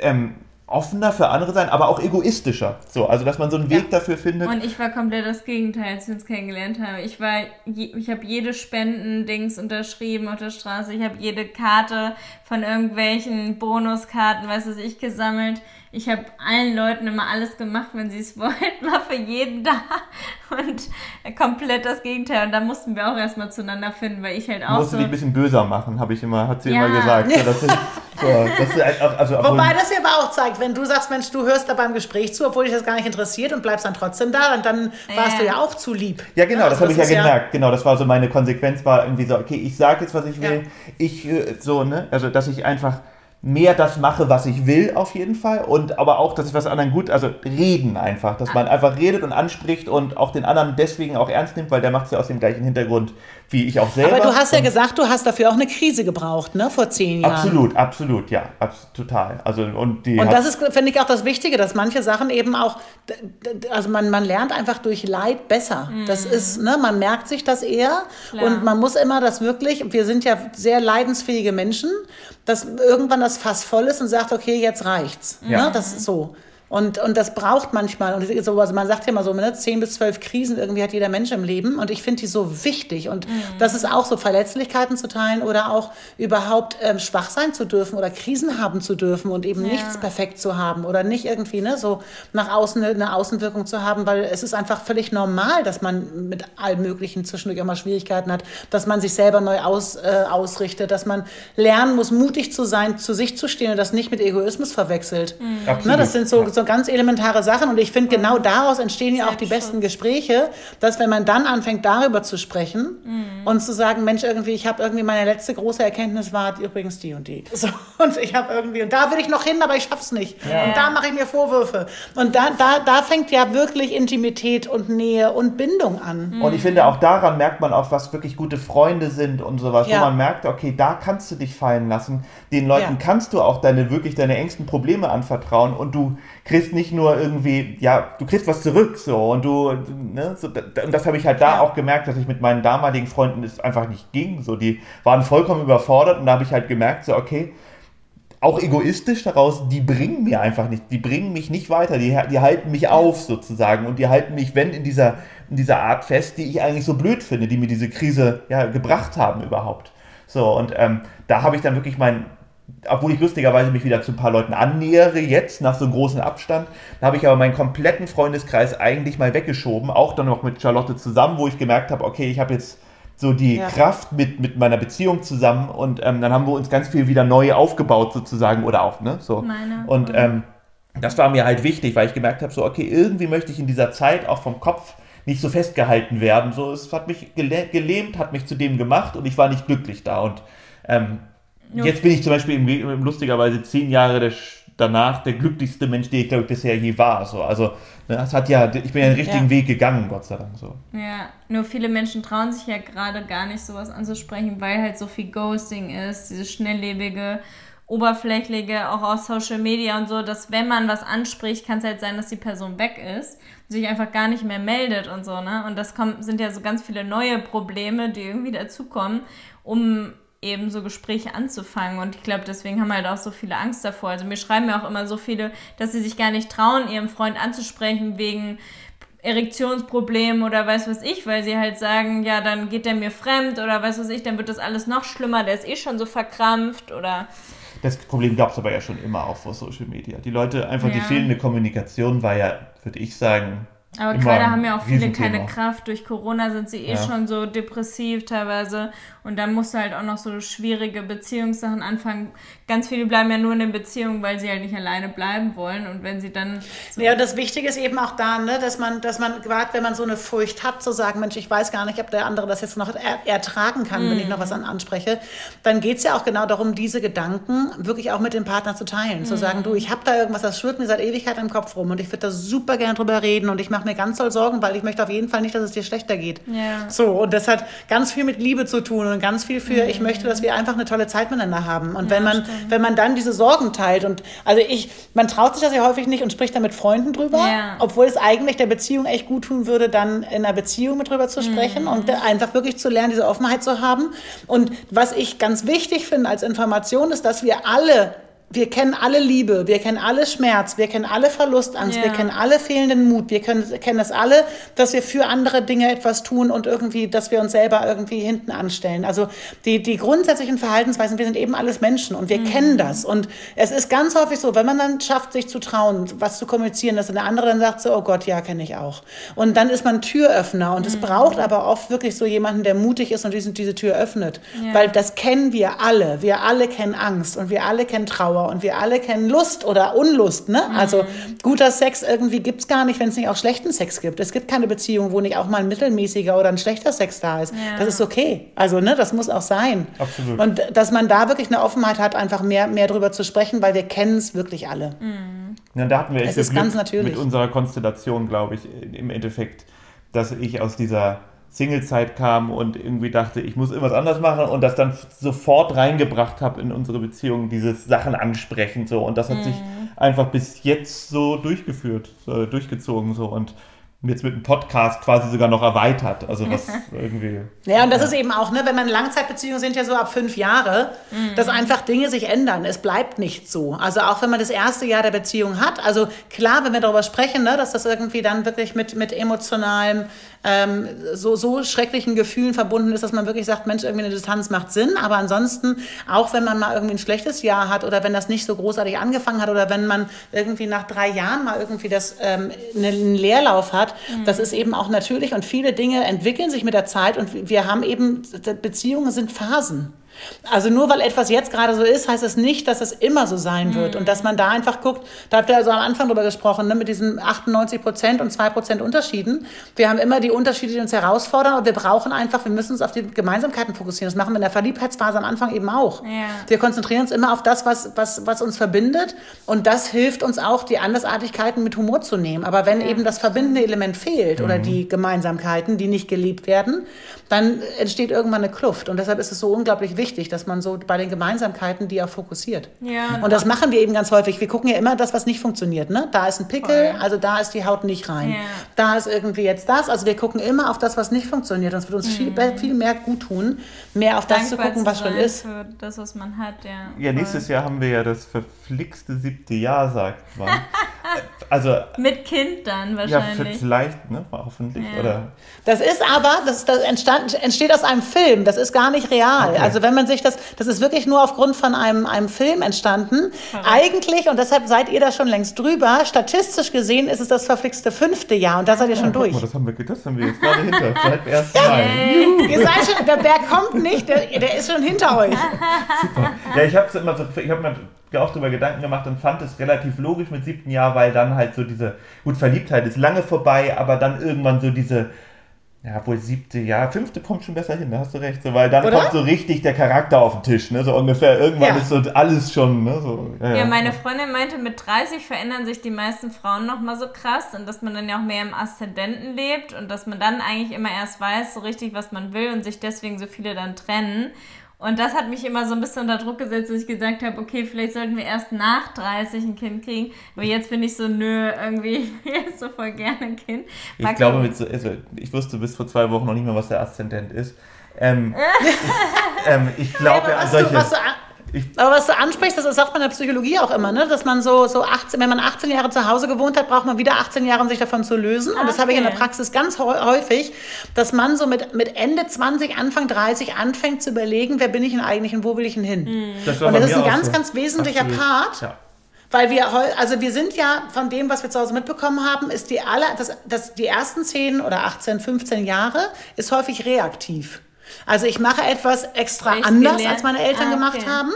ähm, offener für andere sein, aber auch egoistischer. So, also dass man so einen Weg dafür findet. Und ich war komplett das Gegenteil, als wir uns kennengelernt haben. Ich war, je, ich habe jede Spenden-Dings unterschrieben auf der Straße. Ich habe jede Karte von irgendwelchen Bonuskarten, weiß was ich, gesammelt. Ich habe allen Leuten immer alles gemacht, wenn sie es wollten, war für jeden da. Und komplett das Gegenteil. Und da mussten wir auch erstmal zueinander finden, weil ich halt auch musst so. du dich ein bisschen böser machen, habe ich immer, hat sie Ja. immer gesagt. So, das ist, so, das ist halt auch- also, Wobei das ja aber auch zeigt, wenn du sagst, Mensch, du hörst da beim Gespräch zu, obwohl dich das gar nicht interessiert und bleibst dann trotzdem da, dann, dann warst Ja. du ja auch zu lieb. ja, genau, das Also habe ich ja gemerkt. Genau, das war so meine Konsequenz, war irgendwie so, okay, ich sage jetzt, was ich will. Ja. Ich, äh, so, ne, also, dass ich einfach mehr das mache, was ich will, auf jeden Fall. Und aber auch, dass ich was anderen gut, also reden einfach, dass man einfach redet und anspricht und auch den anderen deswegen auch ernst nimmt, weil der macht es ja aus dem gleichen Hintergrund wie ich auch selber. Aber du hast ja gesagt, du hast dafür auch eine Krise gebraucht, ne, vor zehn Jahren. Absolut, absolut, ja, abs total. Also und die Und das ist, finde ich, auch das Wichtige, dass manche Sachen eben auch, also man, man lernt einfach durch Leid besser. Das ist, ne, man merkt sich das eher Klar. und man muss immer das wirklich, wir sind ja sehr leidensfähige Menschen, dass irgendwann das Fass voll ist und sagt, okay, jetzt reicht's. Ja. Ne, das ist so. Und, und das braucht manchmal, und so, also man sagt ja immer so, ne, 10 bis 12 Krisen irgendwie hat jeder Mensch im Leben und ich finde die so wichtig und das ist auch so, Verletzlichkeiten zu teilen oder auch überhaupt ähm, schwach sein zu dürfen oder Krisen haben zu dürfen und eben Ja. nichts perfekt zu haben oder nicht irgendwie ne, so nach außen eine, Außenwirkung zu haben, weil es ist einfach völlig normal, dass man mit allem Möglichen zwischendurch immer Schwierigkeiten hat, dass man sich selber neu aus, äh, ausrichtet, dass man lernen muss, mutig zu sein, zu sich zu stehen und das nicht mit Egoismus verwechselt. Ne, Absolut, das sind so, ja. so so ganz elementare Sachen. Und ich finde, genau daraus entstehen ja auch die besten Gespräche, dass wenn man dann anfängt, darüber zu sprechen mhm. und zu sagen, Mensch, irgendwie, ich habe irgendwie meine letzte große Erkenntnis war übrigens die und die. So, und ich habe irgendwie, und da will ich noch hin, aber ich schaff's nicht. Ja. Und da mache ich mir Vorwürfe. Und da, da, da fängt ja wirklich Intimität und Nähe und Bindung an. Und ich finde, auch daran merkt man auch, was wirklich gute Freunde sind und sowas, ja. wo man merkt, okay, da kannst du dich fallen lassen. Den Leuten ja. kannst du auch deine wirklich deine engsten Probleme anvertrauen und du kriegst nicht nur irgendwie, ja, du kriegst was zurück so und du, ne, so, und das habe ich halt da auch gemerkt, dass ich mit meinen damaligen Freunden es einfach nicht ging. So, die waren vollkommen überfordert und da habe ich halt gemerkt, so, okay, auch egoistisch daraus, die bringen mir einfach nicht, die bringen mich nicht weiter, die, die halten mich auf sozusagen und die halten mich, wenn in dieser, in dieser Art fest, die ich eigentlich so blöd finde, die mir diese Krise ja gebracht haben überhaupt. So, und ähm, da habe ich dann wirklich mein, obwohl ich lustigerweise mich wieder zu ein paar Leuten annähere, jetzt nach so einem großen Abstand, da habe ich aber meinen kompletten Freundeskreis eigentlich mal weggeschoben, auch dann noch mit Charlotte zusammen, wo ich gemerkt habe, okay, ich habe jetzt so die ja. Kraft mit, mit meiner Beziehung zusammen und ähm, dann haben wir uns ganz viel wieder neu aufgebaut sozusagen oder auch, ne? So. Meine, und ähm, das war mir halt wichtig, weil ich gemerkt habe, so, okay, irgendwie möchte ich in dieser Zeit auch vom Kopf nicht so festgehalten werden. So, es hat mich gelähmt, hat mich zu dem gemacht und ich war nicht glücklich da. Und ähm, jetzt bin ich zum Beispiel im, lustigerweise zehn Jahre der danach der glücklichste Mensch, der ich glaube ich bisher je war. So. Also das hat ja, ich bin ja den richtigen ja. Weg gegangen, Gott sei Dank so. Ja, nur viele Menschen trauen sich ja gerade gar nicht sowas anzusprechen, weil halt so viel Ghosting ist, dieses schnelllebige, oberflächliche, auch aus Social Media und so, dass wenn man was anspricht, kann es halt sein, dass die Person weg ist und sich einfach gar nicht mehr meldet und so, ne? Und das kommt, sind ja so ganz viele neue Probleme, die irgendwie dazukommen, um eben so Gespräche anzufangen. Und ich glaube, deswegen haben halt auch so viele Angst davor. Also mir schreiben ja auch immer so viele, dass sie sich gar nicht trauen, ihrem Freund anzusprechen wegen Erektionsproblemen oder weiß was ich, weil sie halt sagen, ja, dann geht der mir fremd oder weiß was ich, dann wird das alles noch schlimmer, der ist eh schon so verkrampft oder. Das Problem gab es aber ja schon immer auch vor Social Media. Die Leute, einfach ja. die fehlende Kommunikation war ja, würde ich sagen, aber gerade haben ja auch viele keine Kraft. Durch Corona sind sie eh ja. schon so depressiv teilweise. Und dann musst du halt auch noch so schwierige Beziehungssachen anfangen. Ganz viele bleiben ja nur in den Beziehungen, weil sie halt nicht alleine bleiben wollen. Und wenn sie dann. So ja, und das Wichtige ist eben auch da, ne, dass man, dass man, gerade wenn man so eine Furcht hat, zu sagen, Mensch, ich weiß gar nicht, ob der andere das jetzt noch er ertragen kann, mm. wenn ich noch was an anspreche, dann geht es ja auch genau darum, diese Gedanken wirklich auch mit dem Partner zu teilen. Mm. Zu sagen, du, ich habe da irgendwas, das schwirrt mir seit Ewigkeit im Kopf rum und ich würde da super gern drüber reden und ich mache mache mir ganz doll Sorgen, weil ich möchte auf jeden Fall nicht, dass es dir schlechter geht. Ja. So, und das hat ganz viel mit Liebe zu tun und ganz viel für, mhm. ich möchte, dass wir einfach eine tolle Zeit miteinander haben. Und ja, wenn man, wenn man dann diese Sorgen teilt und also ich, man traut sich das ja häufig nicht und spricht dann mit Freunden drüber, ja. obwohl es eigentlich der Beziehung echt gut tun würde, dann in einer Beziehung mit drüber zu sprechen mhm. und einfach wirklich zu lernen, diese Offenheit zu haben. Und was ich ganz wichtig finde als Information ist, dass wir alle wir kennen alle Liebe, wir kennen alle Schmerz, wir kennen alle Verlustangst, ja. wir kennen alle fehlenden Mut, wir können, kennen es alle, dass wir für andere Dinge etwas tun und irgendwie, dass wir uns selber irgendwie hinten anstellen. Also die, die grundsätzlichen Verhaltensweisen, wir sind eben alles Menschen und wir mhm. kennen das. Und es ist ganz häufig so, wenn man dann schafft, sich zu trauen, was zu kommunizieren, dass der andere dann sagt so, oh Gott, ja, kenne ich auch. Und dann ist man Türöffner und mhm. es braucht aber oft wirklich so jemanden, der mutig ist und diese, diese Tür öffnet. Ja. Weil das kennen wir alle. Wir alle kennen Angst und wir alle kennen Trauer Trauer und wir alle kennen Lust oder Unlust. Ne? Mhm. Also guter Sex irgendwie gibt es gar nicht, wenn es nicht auch schlechten Sex gibt. Es gibt keine Beziehung, wo nicht auch mal ein mittelmäßiger oder ein schlechter Sex da ist. Ja. Das ist okay. Also ne, das muss auch sein. Absolut. Und dass man da wirklich eine Offenheit hat, einfach mehr, mehr drüber zu sprechen, weil wir kennen es wirklich alle. Mhm. Ja, da hatten wir echt es Glück mit unserer Konstellation, glaube ich, im Endeffekt, dass ich aus dieser Singlezeit kam und irgendwie dachte, ich muss irgendwas anders machen und das dann sofort reingebracht habe in unsere Beziehung, dieses Sachen ansprechen so und das hat mhm. sich einfach bis jetzt so durchgeführt, so durchgezogen so und jetzt mit dem Podcast quasi sogar noch erweitert. Also was irgendwie. Ja, und das ja. ist eben auch, ne, wenn man Langzeitbeziehungen sind ja so ab fünf Jahre, mhm. dass einfach Dinge sich ändern. Es bleibt nicht so. Also auch wenn man das erste Jahr der Beziehung hat, also klar, wenn wir darüber sprechen, ne, dass das irgendwie dann wirklich mit, mit emotionalem ähm, so, so schrecklichen Gefühlen verbunden ist, dass man wirklich sagt, Mensch, irgendwie eine Distanz macht Sinn. Aber ansonsten, auch wenn man mal irgendwie ein schlechtes Jahr hat oder wenn das nicht so großartig angefangen hat oder wenn man irgendwie nach drei Jahren mal irgendwie das, ähm, einen Leerlauf hat, mhm. das ist eben auch natürlich und viele Dinge entwickeln sich mit der Zeit und wir haben eben, Beziehungen sind Phasen. Also nur weil etwas jetzt gerade so ist, heißt es nicht, dass es immer so sein wird. Und dass man da einfach guckt, da habt ihr also am Anfang drüber gesprochen, ne, mit diesen 98 Prozent und 2 Prozent Unterschieden. Wir haben immer die Unterschiede, die uns herausfordern, aber wir brauchen einfach, wir müssen uns auf die Gemeinsamkeiten fokussieren. Das machen wir in der Verliebtheitsphase am Anfang eben auch. Ja. Wir konzentrieren uns immer auf das, was, was, was uns verbindet. Und das hilft uns auch, die Andersartigkeiten mit Humor zu nehmen. Aber wenn eben das verbindende Element fehlt oder die Gemeinsamkeiten, die nicht geliebt werden, dann entsteht irgendwann eine Kluft. Und deshalb ist es so unglaublich wichtig, dass man so bei den Gemeinsamkeiten die auch fokussiert. Ja, Und das machen wir eben ganz häufig. Wir gucken ja immer das, was nicht funktioniert. Ne? Da ist ein Pickel, Voll. also da ist die Haut nicht rein. Ja. Da ist irgendwie jetzt das. Also wir gucken immer auf das, was nicht funktioniert. Und es wird uns viel, viel mehr gut tun, mehr auf das zu Mhm. gucken, was schon ist. Für das, was man hat, ja. Ja, nächstes Jahr haben wir ja das verflixte siebte Jahr, sagt man. also, Mit Kind dann ja, wahrscheinlich. vielleicht, ne, hoffentlich, Ja. oder? Das ist aber, das, das entstand, entsteht aus einem Film, das ist gar nicht real. Okay. Also wenn man sich das, das ist wirklich nur aufgrund von einem, einem Film entstanden. Eigentlich, und deshalb seid ihr da schon längst drüber, statistisch gesehen ist es das verflixte fünfte Jahr und da seid ihr schon Ja, durch. mal, das haben wir, das haben wir jetzt gerade hinter, seit dem ersten Mal. Ihr seid schon, der Berg kommt nicht, der, der ist schon hinter euch. Ja, ich habe immer so, ich habe mir auch darüber Gedanken gemacht und fand es relativ logisch mit siebten Jahr, weil dann halt so diese, gut, Verliebtheit ist lange vorbei, aber dann irgendwann so diese, ja, wohl siebte Jahr, fünfte kommt schon besser hin, da hast du recht, so, weil dann Oder? kommt so richtig der Charakter auf den Tisch, ne, so ungefähr, irgendwann Ja. ist so alles schon, ne, so. Ja, meine Freundin meinte, mit 30 verändern sich die meisten Frauen noch mal so krass und dass man dann ja auch mehr im Aszendenten lebt und dass man dann eigentlich immer erst weiß, so richtig, was man will und sich deswegen so viele dann trennen. Und das hat mich immer so ein bisschen unter Druck gesetzt, dass ich gesagt habe, okay, vielleicht sollten wir erst nach 30 ein Kind kriegen. Aber jetzt bin ich so, nö, irgendwie, ich will jetzt so voll gerne ein Kind. Ich Mag glaube, auch- mit so, also ich wusste bis vor zwei Wochen noch nicht mehr, was der Aszendent ist. Ähm, ich, ähm, ich glaube Aber an solche. du, was, du, an- Ich- aber was du ansprichst, das sagt man in der Psychologie auch immer, ne? dass man so, so 18, wenn man 18 Jahre zu Hause gewohnt hat, braucht man wieder 18 Jahre, um sich davon zu lösen. Und das habe ich in der. Praxis ganz häu- häufig, dass man so mit, mit Ende 20, Anfang 30 anfängt zu überlegen, wer bin ich denn eigentlich und wo will ich denn hin? das war Und das ist ein ganz, so. ganz wesentlicher Absolut. Part. Ja. Weil wir, also wir sind ja von dem, was wir zu Hause mitbekommen haben, ist die aller, das, das, die ersten 10 oder 18, 15 Jahre ist häufig reaktiv. Also ich mache etwas extra Weil ich's anders, gelernt- als meine Eltern Ah, gemacht okay. haben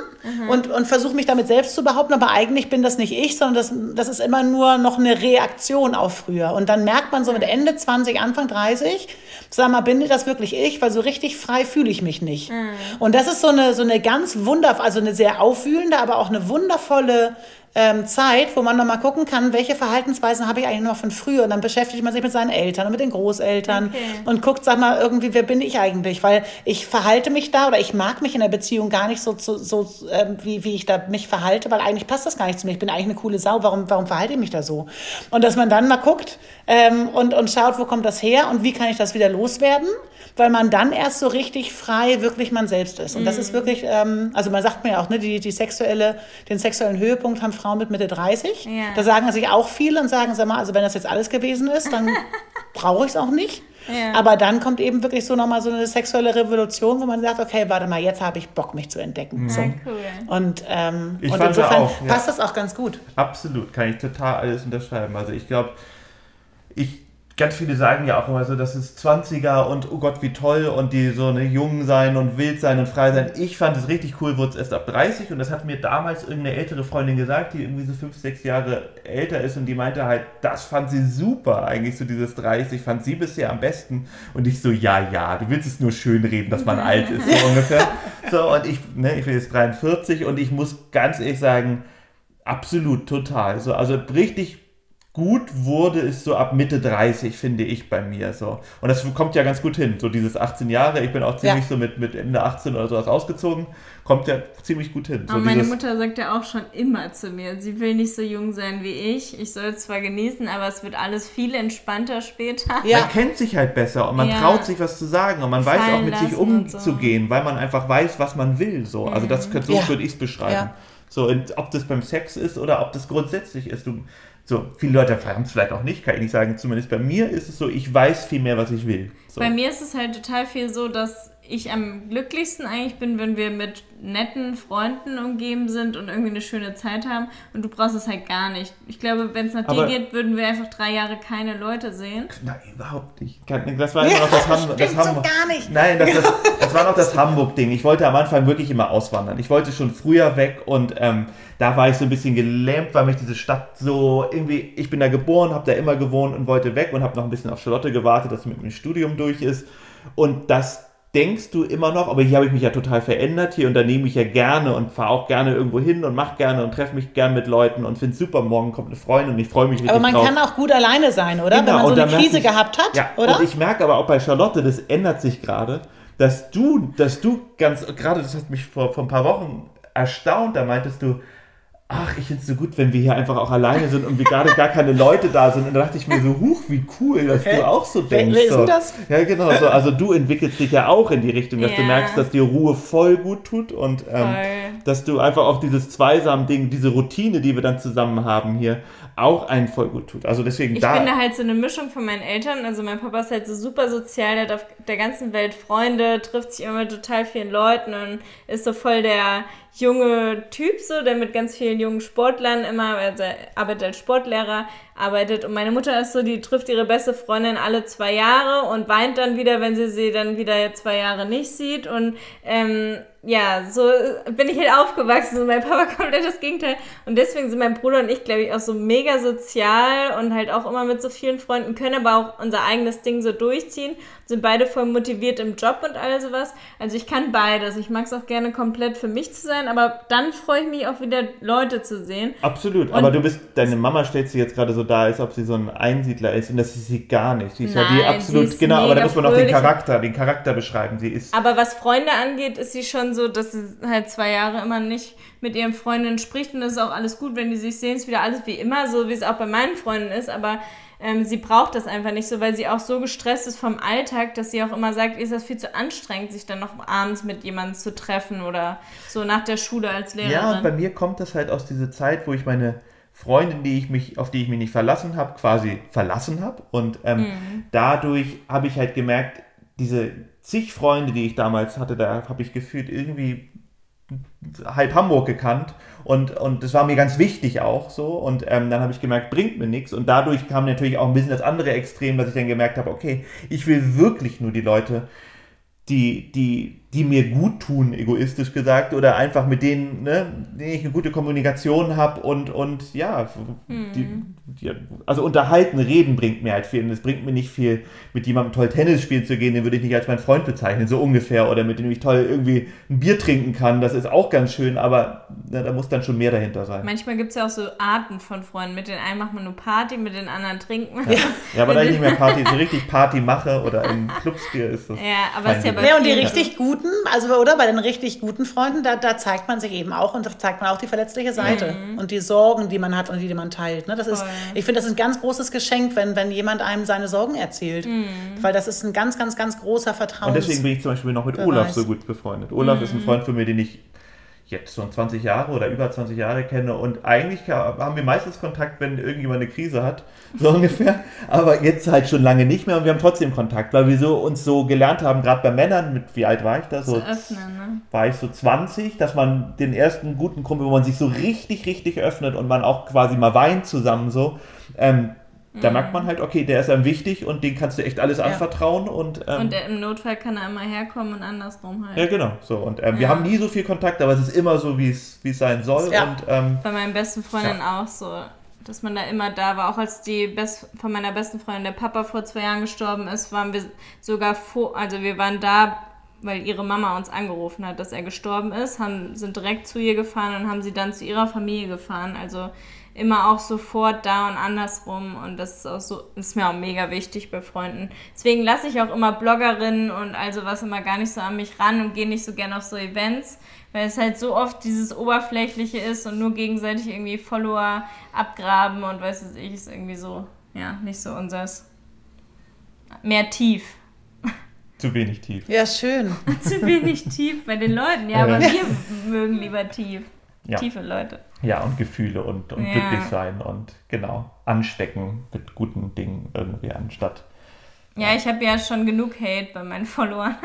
und, und versuche mich damit selbst zu behaupten, aber eigentlich bin das nicht ich, sondern das, das ist immer nur noch eine Reaktion auf früher. Und dann merkt man so mit Ende 20, Anfang 30, sag mal, bin das wirklich ich? Weil so richtig frei fühle ich mich nicht. Und das ist so eine, so eine ganz wundervolle, also eine sehr aufwühlende, aber auch eine wundervolle ähm, Zeit, wo man nochmal gucken kann, welche Verhaltensweisen habe ich eigentlich noch von früher. Und dann beschäftigt man sich mit seinen Eltern und mit den Großeltern Okay. und guckt, sag mal, irgendwie, wer bin ich eigentlich? Weil ich verhalte mich da oder ich mag mich in der Beziehung gar nicht so, so, so ähm, wie, wie ich da mich verhalte, weil eigentlich passt das gar nicht zu mir. Ich bin eigentlich eine coole Sau. Warum, warum verhalte ich mich da so? Und dass man dann mal guckt ähm, und, und schaut, wo kommt das her und wie kann ich das wieder loswerden? Weil man dann erst so richtig frei wirklich man selbst ist. Und das ist wirklich, ähm, also man sagt mir ja auch, ne, die, die sexuelle, den sexuellen Höhepunkt haben Frauen mit Mitte 30. Ja. Da sagen sich auch viele und sagen, sag mal, also wenn das jetzt alles gewesen ist, dann brauche ich es auch nicht. Ja. Aber dann kommt eben wirklich so nochmal so eine sexuelle Revolution, wo man sagt, okay, warte mal, jetzt habe ich Bock, mich zu entdecken. So. Ja, cool. Und, ähm, Ich und fand insofern auch, ja. passt das auch ganz gut. Absolut, kann ich total alles unterschreiben. Also ich glaube, ich ganz viele sagen ja auch immer so, das ist 20er und oh Gott, wie toll und die so eine jung sein und wild sein und frei sein. Ich fand es richtig cool, wurde es erst ab 30 und das hat mir damals irgendeine ältere Freundin gesagt, die irgendwie so 5, 6 Jahre älter ist und die meinte halt, das fand sie super, eigentlich so dieses 30, fand sie bisher am besten und ich so, ja, ja, du willst es nur schön reden, dass man alt ist, so ungefähr. So und ich, ne, ich bin jetzt 43 und ich muss ganz ehrlich sagen, Absolut, total. So, also richtig gut wurde es so ab Mitte 30, finde ich bei mir so. Und das kommt ja ganz gut hin. So dieses 18 Jahre, ich bin auch ziemlich Ja. so mit, mit Ende 18 oder sowas ausgezogen, kommt ja ziemlich gut hin. So Aber meine dieses, Mutter sagt ja auch schon immer zu mir, sie will nicht so jung sein wie ich. Ich soll es zwar genießen, aber es wird alles viel entspannter später. Ja. Man kennt sich halt besser und man Ja. traut sich was zu sagen und man weiß auch Fallen mit sich und so. umzugehen, weil man einfach weiß, was man will. So. Also das so Ja. würde ich es beschreiben. So, und ob das beim Sex ist oder ob das grundsätzlich ist. Du, so, viele Leute haben es vielleicht auch nicht, kann ich nicht sagen. Zumindest bei mir ist es so, ich weiß viel mehr, was ich will. So. Bei mir ist es halt total viel so, dass ich am glücklichsten eigentlich bin, wenn wir mit netten Freunden umgeben sind und irgendwie eine schöne Zeit haben. Und du brauchst es halt gar nicht. Ich glaube, wenn es nach Aber- dir geht, würden wir einfach drei Jahre keine Leute sehen. Nein, überhaupt nicht. Das war immer noch das haben, das stimmt so gar nicht. Nein, das, das, Das war noch das Hamburg-Ding. Ich wollte am Anfang wirklich immer auswandern. Ich wollte schon früher weg und ähm, da war ich so ein bisschen gelähmt, weil mich diese Stadt so irgendwie, ich bin da geboren, habe da immer gewohnt und wollte weg und habe noch ein bisschen auf Charlotte gewartet, dass sie mit dem Studium durch ist. Und das denkst du immer noch, aber hier habe ich mich ja total verändert. Hier unternehme ich ja gerne und fahre auch gerne irgendwo hin und mache gerne und treffe mich gern mit Leuten und finde super, morgen kommt eine Freundin und ich freue mich richtig Aber man drauf. kann auch gut alleine sein, oder? Genau, Wenn man so eine Krise ich- gehabt hat, ja, oder? Und ich merke aber auch bei Charlotte, das ändert sich gerade, dass du, dass du ganz, gerade das hat mich vor, vor ein paar Wochen erstaunt, da meintest du, ach, ich finde es so gut, wenn wir hier einfach auch alleine sind und wir gerade gar keine Leute da sind. Und da dachte ich mir so, huch, wie cool, dass du auch so denkst. wer ist das? Ja, genau. So. Also du entwickelst dich ja auch in die Richtung, dass du Ja. merkst, dass dir Ruhe voll gut tut und ähm, dass du einfach auch dieses Zweisam-Ding, diese Routine, die wir dann zusammen haben hier, auch einen voll gut tut. Also deswegen Ich da. bin da halt so eine Mischung von meinen Eltern. Also mein Papa ist halt so super sozial, der hat auf der ganzen Welt Freunde, trifft sich immer mit total vielen Leuten und ist so voll der junge Typ so, der mit ganz vielen jungen Sportlern immer, also er arbeitet als Sportlehrer, arbeitet. Und meine Mutter ist so, die trifft ihre beste Freundin alle zwei Jahre und weint dann wieder, wenn sie sie dann wieder zwei Jahre nicht sieht. Und ähm, ja, so bin ich halt aufgewachsen. So mein Papa komplett das Gegenteil. Und deswegen sind mein Bruder und ich, glaube ich, auch so mega sozial und halt auch immer mit so vielen Freunden, können aber auch unser eigenes Ding so durchziehen. Sind beide voll motiviert im Job und all sowas. Also ich kann beides. Ich mag es auch gerne komplett für mich zu sein, aber dann freue ich mich auch wieder, Leute zu sehen. Absolut, aber du bist, deine Mama stellt sich jetzt gerade so dar, als ob sie so ein Einsiedler ist und das ist sie gar nicht. Sie ist ja die Nein, absolut, ist genau, aber da muss man auch den. Charakter, den Charakter beschreiben. Sie ist, Aber was Freunde angeht, ist sie schon so, dass sie halt zwei Jahre immer nicht mit ihren Freundinnen spricht und das ist auch alles gut, wenn die sich sehen, ist wieder alles wie immer, so wie es auch bei meinen Freunden ist, aber ähm, sie braucht das einfach nicht so, weil sie auch so gestresst ist vom Alltag, dass sie auch immer sagt, ist das viel zu anstrengend, sich dann noch abends mit jemandem zu treffen oder so nach der Schule als Lehrerin. ja, und bei mir kommt das halt aus dieser Zeit, wo ich meine Freundin, die ich mich, auf die ich mich nicht verlassen habe, quasi verlassen habe. Und ähm, Mhm. dadurch habe ich halt gemerkt, diese zig Freunde, die ich damals hatte, da habe ich gefühlt irgendwie halb Hamburg gekannt und, und das war mir ganz wichtig auch so und ähm, dann habe ich gemerkt, bringt mir nichts und dadurch kam natürlich auch ein bisschen das andere Extrem, dass ich dann gemerkt habe, okay, ich will wirklich nur die Leute, die, die, die mir gut tun, egoistisch gesagt, oder einfach mit denen, ne, denen ich eine gute Kommunikation habe und, und ja, die, die, also unterhalten, reden bringt mir halt viel. Und es bringt mir nicht viel, mit jemandem toll Tennis spielen zu gehen, den würde ich nicht als mein Freund bezeichnen, so ungefähr, oder mit dem ich toll irgendwie ein Bier trinken kann, das ist auch ganz schön, aber na, da muss dann schon mehr dahinter sein. Manchmal gibt es ja auch so Arten von Freunden. Mit den einen macht man nur Party, mit den anderen trinkt man. Ja, ja aber da ich nicht mehr Party, so richtig Party mache oder in Clubs gehe, ist das. Ja, aber es ist ja bei Nee, und die richtig guten, also oder bei den richtig guten Freunden, da, da zeigt man sich eben auch und da zeigt man auch die verletzliche Seite und die Sorgen, die man hat und die, die man teilt. Ne? Das ist, ich finde, das ist ein ganz großes Geschenk, wenn, wenn jemand einem seine Sorgen erzählt. Weil das ist ein ganz, ganz, ganz großer Vertrauen. Und deswegen bin ich zum Beispiel noch mit Wer Olaf so gut befreundet. Olaf ist ein Freund von mir, den ich jetzt schon 20 Jahre oder über 20 Jahre kenne und eigentlich haben wir meistens Kontakt, wenn irgendjemand eine Krise hat, so ungefähr, aber jetzt halt schon lange nicht mehr und wir haben trotzdem Kontakt, weil wir so uns so gelernt haben, gerade bei Männern, mit wie alt war ich da? So öffnen, ne? war ich so 20, dass man den ersten guten Kumpel, wo man sich so richtig, richtig öffnet und man auch quasi mal weint zusammen so, ähm, da merkt man halt, okay, der ist einem wichtig und den kannst du echt alles anvertrauen und, ähm, Und der, im Notfall kann er immer herkommen und andersrum halt. ja, genau. So, und ähm, wir Ja. haben nie so viel Kontakt, aber es ist immer so, wie es wie es sein soll. Ja. Und ähm, Bei meinen besten Freundinnen auch so, dass man da immer da war. Auch als die Best von meiner besten Freundin der Papa vor zwei Jahren gestorben ist, waren wir sogar vor, also wir waren da, weil ihre Mama uns angerufen hat, dass er gestorben ist, haben, sind direkt zu ihr gefahren und haben sie dann zu ihrer Familie gefahren. Also immer auch sofort da und andersrum und das ist auch so, ist mir auch mega wichtig bei Freunden. Deswegen lasse ich auch immer Bloggerinnen und also was immer gar nicht so an mich ran und gehe nicht so gerne auf so Events, weil es halt so oft dieses Oberflächliche ist und nur gegenseitig irgendwie Follower abgraben und weiß ich, ist irgendwie so, ja, nicht so unseres. Mehr tief. zu wenig tief. ja, schön. Zu wenig tief bei den Leuten, ja, aber wir mögen lieber tief. Ja. Tiefe Leute. Ja, und Gefühle und, und Ja. glücklich sein und genau, anstecken mit guten Dingen irgendwie anstatt. Ja, ich habe ja schon genug Hate bei meinen Followern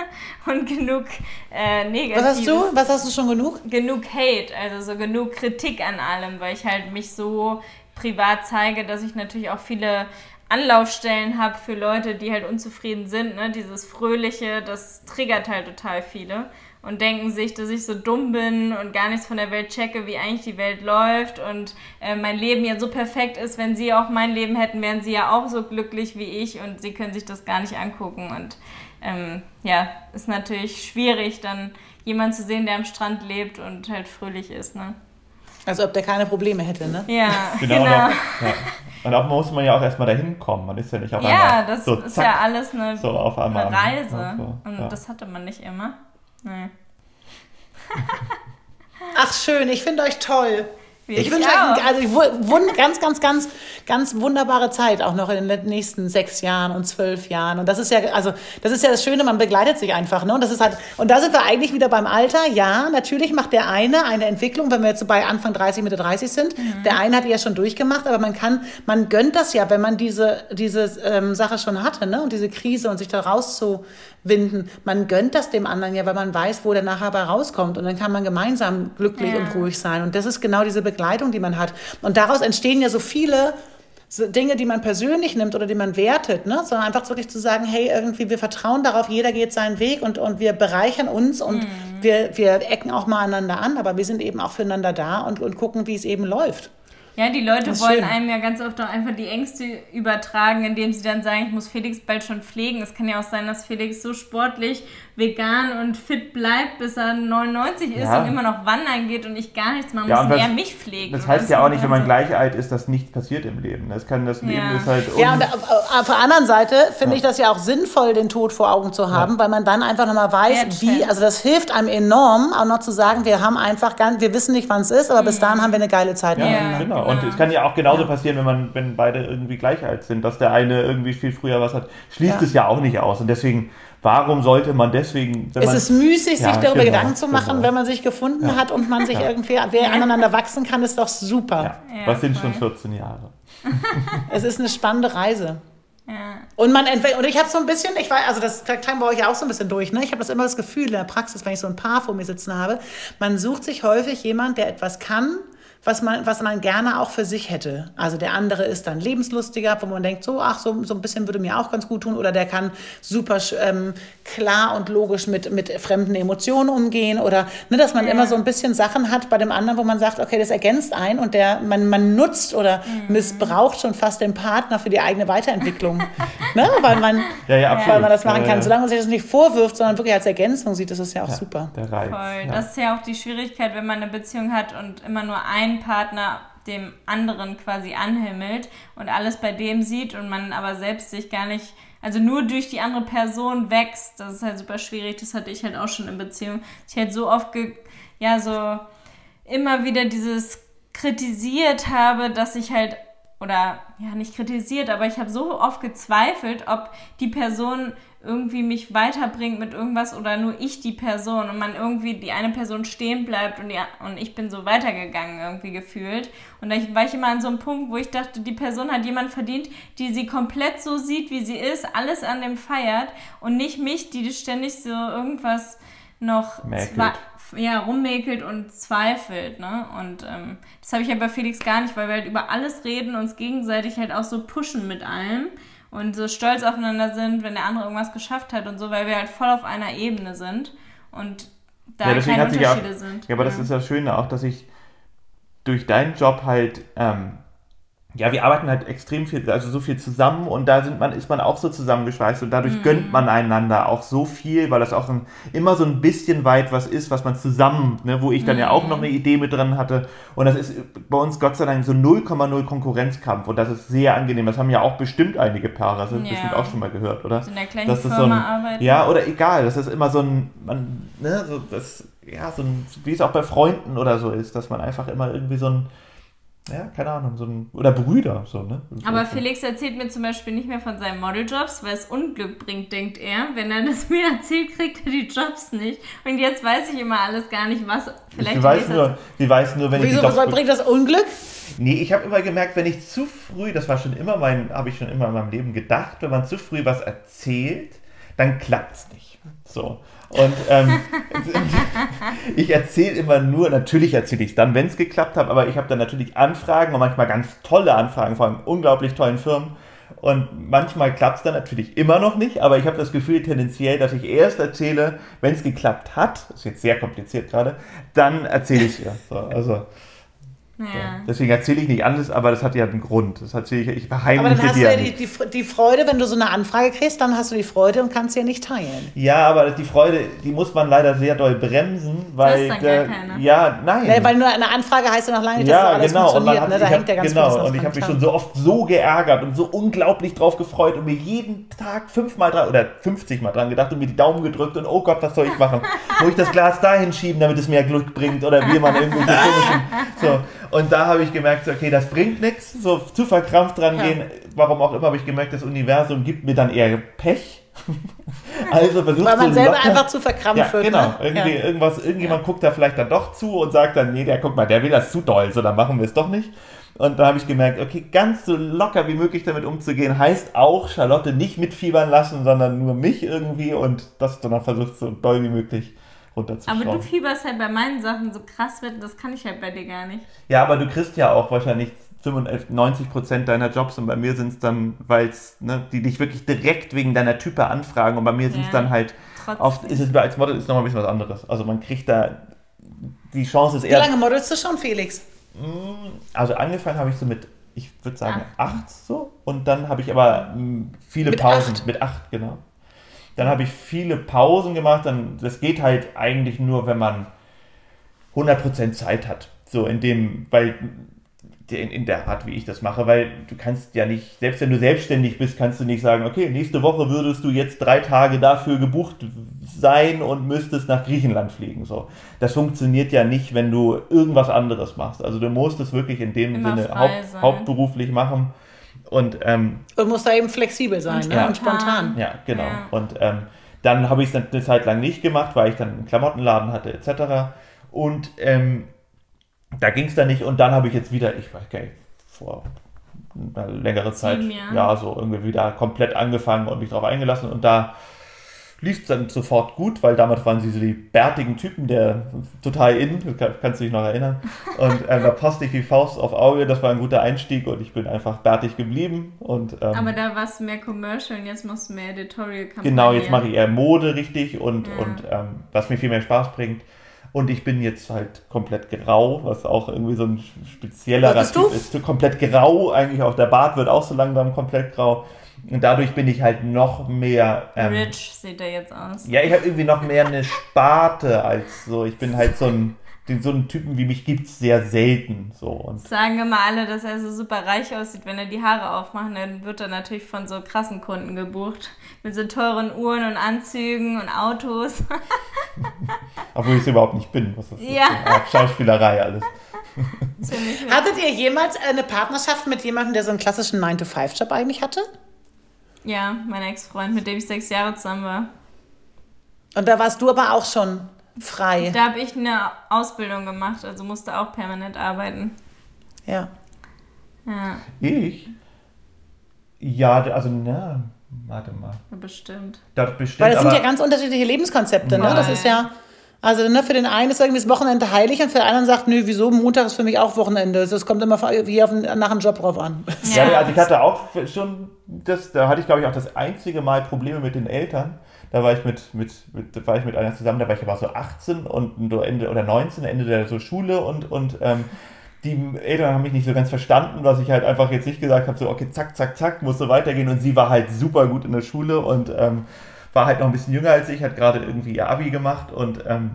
und genug äh, Negatives. Was hast du? Was hast du schon genug? Genug Hate, also so genug Kritik an allem, weil ich halt mich so privat zeige, dass ich natürlich auch viele Anlaufstellen habe für Leute, die halt unzufrieden sind. Ne? Dieses Fröhliche, das triggert halt total viele und denken sich, dass ich so dumm bin und gar nichts von der Welt checke, wie eigentlich die Welt läuft und äh, mein Leben ja so perfekt ist. Wenn sie auch mein Leben hätten, wären sie ja auch so glücklich wie ich und sie können sich das gar nicht angucken. Und ähm, ja, ist natürlich schwierig, dann jemanden zu sehen, der am Strand lebt und halt fröhlich ist. Ne? Also ob der keine Probleme hätte, ne? Ja, Genau. genau. Und, auch, ja. und auch muss man ja auch erstmal dahin kommen. Man ist ja nicht auf einmal Ja, das so, ist zack, ja alles eine, so auf einmal eine Reise. so, und ja. das hatte man nicht immer. Nee. Ach schön, ich finde euch toll. Wie Ich ich wünsche euch also wun- ganz, ganz, ganz, ganz wunderbare Zeit, auch noch in den nächsten sechs Jahren und zwölf Jahren. Und das ist ja, also das ist ja das Schöne, man begleitet sich einfach. Ne? Und das ist halt, und da sind wir eigentlich wieder beim Alter. Ja, natürlich macht der eine eine Entwicklung, wenn wir jetzt so bei Anfang 30, Mitte 30 sind. Mhm. Der eine hat die ja schon durchgemacht, aber man kann, man gönnt das ja, wenn man diese, diese ähm, Sache schon hatte, ne? Und diese Krise und sich da rauszuwinden. Man gönnt das dem anderen ja, weil man weiß, wo der nachher bei rauskommt. Und dann kann man gemeinsam glücklich Ja. und ruhig sein. Und das ist genau diese Begleitung, die man hat. Und daraus entstehen ja so viele Dinge, die man persönlich nimmt oder die man wertet, ne? sondern einfach wirklich zu sagen, hey, irgendwie, wir vertrauen darauf, jeder geht seinen Weg und, und wir bereichern uns und wir, wir ecken auch mal einander an, aber wir sind eben auch füreinander da und, und gucken, wie es eben läuft. Ja, die Leute wollen schön. einem ja ganz oft auch einfach die Ängste übertragen, indem sie dann sagen, ich muss Felix bald schon pflegen. Es kann ja auch sein, dass Felix so sportlich, vegan und fit bleibt, bis er 99 ist Ja. und immer noch wandern geht und ich gar nichts machen Ja, muss und und das- er mich pflegt. Das heißt ja auch nicht, wenn man gleich alt ist, dass nichts passiert im Leben. Das kann das Leben Ja. ist halt Ja, un- und äh, auf der anderen Seite finde ich das ja auch sinnvoll, den Tod vor Augen zu haben, weil man dann einfach nochmal weiß, wie, also das hilft einem enorm, auch noch zu sagen, wir haben einfach ganz, wir wissen nicht, wann es ist, aber bis dahin haben wir eine geile Zeit Ja, miteinander. genau. genau. Und es kann ja auch genauso passieren, wenn man, wenn beide irgendwie gleich alt sind, dass der eine irgendwie viel früher was hat, schließt Ja. es ja auch nicht aus. Und deswegen, warum sollte man deswegen, wenn Es man, ist müßig, sich Ja, darüber genau, Gedanken zu machen, genau. wenn man sich gefunden hat und man sich irgendwie, wer aneinander wachsen kann, ist doch super. ja, Ja, was sind voll. schon 14 Jahre? Es ist eine spannende Reise. Ja. Und man und ich habe so ein bisschen, ich weiß, also das klang bei euch ja auch so ein bisschen durch, ne? Ich habe das immer das Gefühl in der Praxis, wenn ich so ein Paar vor mir sitzen habe, man sucht sich häufig jemand, der etwas kann, was man, was man gerne auch für sich hätte. Also der andere ist dann lebenslustiger, wo man denkt, so, ach, so, so ein bisschen würde mir auch ganz gut tun. Oder der kann super ähm, klar und logisch mit, mit fremden Emotionen umgehen. Oder ne, dass man Ja. immer so ein bisschen Sachen hat bei dem anderen, wo man sagt, okay, das ergänzt ein und der, man, man nutzt oder Mhm. missbraucht schon fast den Partner für die eigene Weiterentwicklung. ne? Weil man Ja, ja, absolut. weil man das machen kann. ja. Solange man sich das nicht vorwirft, sondern wirklich als Ergänzung sieht, ist es ja auch super. Der Reiz. Voll. Ja. Das ist ja auch die Schwierigkeit, wenn man eine Beziehung hat und immer nur ein Partner dem anderen quasi anhimmelt und alles bei dem sieht und man aber selbst sich gar nicht, also nur durch die andere Person wächst. Das ist halt super schwierig. Das hatte ich halt auch schon in Beziehung. Ich halt so oft, ge ja, so immer wieder dieses kritisiert habe, dass ich halt oder ja nicht kritisiert, aber ich habe so oft gezweifelt, ob die Person irgendwie mich weiterbringt mit irgendwas oder nur ich die Person und man irgendwie die eine Person stehen bleibt und, die, und ich bin so weitergegangen irgendwie gefühlt. Und da war ich immer an so einem Punkt, wo ich dachte, die Person hat jemand verdient, die sie komplett so sieht, wie sie ist, alles an dem feiert und nicht mich, die ständig so irgendwas noch ja, rummäkelt und zweifelt, ne? Und ähm, das habe ich ja bei Felix gar nicht, weil wir halt über alles reden, uns gegenseitig halt auch so pushen mit allem und so stolz aufeinander sind, wenn der andere irgendwas geschafft hat und so, weil wir halt voll auf einer Ebene sind und da Ja, keine ja, Unterschiede sind. ja, aber das ist das Schöne auch, dass ich durch deinen Job halt, ähm, ja, wir arbeiten halt extrem viel, also so viel zusammen und da sind man, ist man auch so zusammengeschweißt und dadurch Mhm. gönnt man einander auch so viel, weil das auch ein, immer so ein bisschen weit was ist, was man zusammen, ne, wo ich dann ja auch Mhm. noch eine Idee mit drin hatte und das ist bei uns Gott sei Dank so 0,0 Konkurrenzkampf und das ist sehr angenehm. Das haben ja auch bestimmt einige Paare, das hast Ja. bestimmt auch schon mal gehört, oder? in der gleichen Das ist Firma so ein, arbeiten. Ja, oder egal, das ist immer so ein, man, ne, so das, ja, so ein, wie es auch bei Freunden oder so ist, dass man einfach immer irgendwie so ein, ja, keine Ahnung, so ein, oder Brüder, so, ne? Aber. Felix erzählt mir zum Beispiel nicht mehr von seinen Modeljobs, weil es Unglück bringt, denkt er. Wenn er das mir erzählt, kriegt er die Jobs nicht. Und jetzt weiß ich immer alles gar nicht, was vielleicht in weiß, nur, sie weiß nur, wenn ich Wieso die Jobs bringt das Unglück? Nee, ich habe immer gemerkt, wenn ich zu früh, das war schon immer mein, habe ich schon immer in meinem Leben gedacht, wenn man zu früh was erzählt, dann klappt's nicht. So. Und ähm, ich erzähle immer nur, natürlich erzähle ich es dann, wenn es geklappt hat, aber ich habe dann natürlich Anfragen und manchmal ganz tolle Anfragen von unglaublich tollen Firmen. Und manchmal klappt es dann natürlich immer noch nicht, aber ich habe das Gefühl tendenziell, dass ich erst erzähle, wenn es geklappt hat, ist jetzt sehr kompliziert gerade, dann erzähle ich ihr. So, also ja. Deswegen erzähle ich nicht alles, aber das hat ja einen Grund. Das erzähle ich, ich verheimliche Aber dann hast dir du ja die, die, die, Freude, wenn du so eine Anfrage kriegst, dann hast du die Freude und kannst sie ja nicht teilen. Ja, aber die Freude, die muss man leider sehr doll bremsen, weil. Das ist dann gar keine. Ja, nein. Nee, weil nur eine Anfrage heißt ja noch lange nicht, ja, dass alles genau. funktioniert. Ne? Da hängt ja ganz Genau, und ich habe mich schon so oft so geärgert und so unglaublich drauf gefreut und mir jeden Tag fünfmal dran oder 50 Mal dran gedacht und mir die Daumen gedrückt und oh Gott, was soll ich machen? Muss ich das Glas dahin schieben, damit es mehr Glück bringt oder wie man komischen. So. Und da habe ich gemerkt, okay, das bringt nichts, so zu verkrampft dran gehen. Ja. Warum auch immer habe ich gemerkt, das Universum gibt mir dann eher Pech. also versucht Weil man so selber locker, einfach zu verkrampfen. Ja, genau. Ne? Irgendwie, ja. irgendwas, irgendjemand ja. guckt da vielleicht dann doch zu und sagt dann, nee, der guck mal, der will das zu doll, so dann machen wir es doch nicht. Und da habe ich gemerkt, okay, ganz so locker wie möglich damit umzugehen, heißt auch Charlotte nicht mitfiebern lassen, sondern nur mich irgendwie und das dann versucht so doll wie möglich runterzuschrauben. Aber du fieberst halt bei meinen Sachen so krass mit, das kann ich halt bei dir gar nicht. Ja, aber du kriegst ja auch wahrscheinlich 95 Prozent deiner Jobs und bei mir sind es dann, weil es, ne, die dich wirklich direkt wegen deiner Type anfragen und bei mir sind es ja, dann halt, trotzdem. oft ist es als Model ist noch mal ein bisschen was anderes. Also man kriegt da, die Chance ist eher... Wie lange modelst du schon, Felix? Mm, also angefangen habe ich so mit, ich würde sagen acht. acht so und dann habe ich aber mm, viele mit Pausen. Acht? Mit acht, genau. Dann habe ich viele Pausen gemacht. Dann, das geht halt eigentlich nur, wenn man 100% Zeit hat. So in dem, weil in, in der Art, wie ich das mache, weil du kannst ja nicht, selbst wenn du selbstständig bist, kannst du nicht sagen, okay, nächste Woche würdest du jetzt drei Tage dafür gebucht sein und müsstest nach Griechenland fliegen. So, das funktioniert ja nicht, wenn du irgendwas anderes machst. Also du musst es wirklich in dem Immer Sinne haupt, hauptberuflich machen. Und, ähm, und muss da eben flexibel sein und, ne? und spontan. Ja, genau. Ja. Und ähm, dann habe ich es eine Zeit lang nicht gemacht, weil ich dann einen Klamottenladen hatte etc. Und ähm, da ging es dann nicht. Und dann habe ich jetzt wieder, ich weiß gar nicht, vor einer längeren Zeit, ja, so irgendwie wieder komplett angefangen und mich darauf eingelassen. Und da lief es dann sofort gut, weil damals waren sie so die bärtigen Typen, der total in, kannst du dich noch erinnern. Und ähm, da passte ich wie Faust auf Auge, das war ein guter Einstieg und ich bin einfach bärtig geblieben. Und, ähm, Aber da warst du mehr Commercial und jetzt machst du mehr Editorial-Kampagne. Genau, jetzt mache ich eher Mode richtig und, ja. und ähm, was mir viel mehr Spaß bringt. Und ich bin jetzt halt komplett grau, was auch irgendwie so ein spezieller Typ ist. Komplett grau, eigentlich auch der Bart wird auch so langsam komplett grau. Und dadurch bin ich halt noch mehr. Ähm, Rich sieht er jetzt aus. Ja, ich habe irgendwie noch mehr eine Sparte als so. Ich bin halt so ein. Den, so einen Typen wie mich gibt es sehr selten. So. Und Sagen immer alle, dass er so super reich aussieht, wenn er die Haare aufmacht. Dann wird er natürlich von so krassen Kunden gebucht. Mit so teuren Uhren und Anzügen und Autos. Obwohl ich es überhaupt nicht bin. Was ist ja. das? Schauspielerei alles. Hattet ihr jemals eine Partnerschaft mit jemandem, der so einen klassischen 9-to-5-Job eigentlich hatte? Ja, mein Ex-Freund, mit dem ich sechs Jahre zusammen war. Und da warst du aber auch schon frei. Da habe ich eine Ausbildung gemacht, also musste auch permanent arbeiten. Ja. Ja. Ich? Ja, also, na, warte mal. Bestimmt. Das bestimmt. Weil das sind ja ganz unterschiedliche Lebenskonzepte, ne? Das ist ja. Also ne, für den einen ist irgendwie das Wochenende heilig und für den anderen sagt, nö, wieso, Montag ist für mich auch Wochenende. Das kommt immer wie auf, nach dem Job drauf an. Ja, ja also ich hatte auch schon, das, da hatte ich glaube ich auch das einzige Mal Probleme mit den Eltern. Da war ich mit, mit, mit, war ich mit einer zusammen, da war ich aber so 18 und Ende oder 19, Ende der so Schule und, und ähm, die Eltern haben mich nicht so ganz verstanden, was ich halt einfach jetzt nicht gesagt habe, so okay, zack, zack, zack, musste weitergehen und sie war halt super gut in der Schule und ähm, war halt noch ein bisschen jünger als ich, hat gerade irgendwie ihr Abi gemacht und ähm,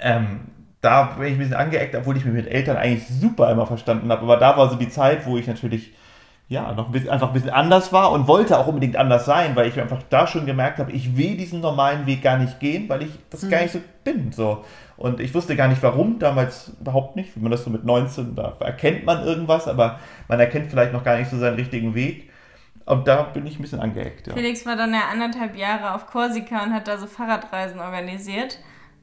ähm, da bin ich ein bisschen angeeckt, obwohl ich mich mit Eltern eigentlich super immer verstanden habe. Aber da war so die Zeit, wo ich natürlich ja noch ein bisschen, einfach ein bisschen anders war und wollte auch unbedingt anders sein, weil ich einfach da schon gemerkt habe, ich will diesen normalen Weg gar nicht gehen, weil ich das mhm. gar nicht so bin. So. Und ich wusste gar nicht warum, damals überhaupt nicht. Wie man das so mit 19, da erkennt man irgendwas, aber man erkennt vielleicht noch gar nicht so seinen richtigen Weg. Und da bin ich ein bisschen angeeckt. Ja. Felix war dann ja anderthalb Jahre auf Korsika und hat da so Fahrradreisen organisiert.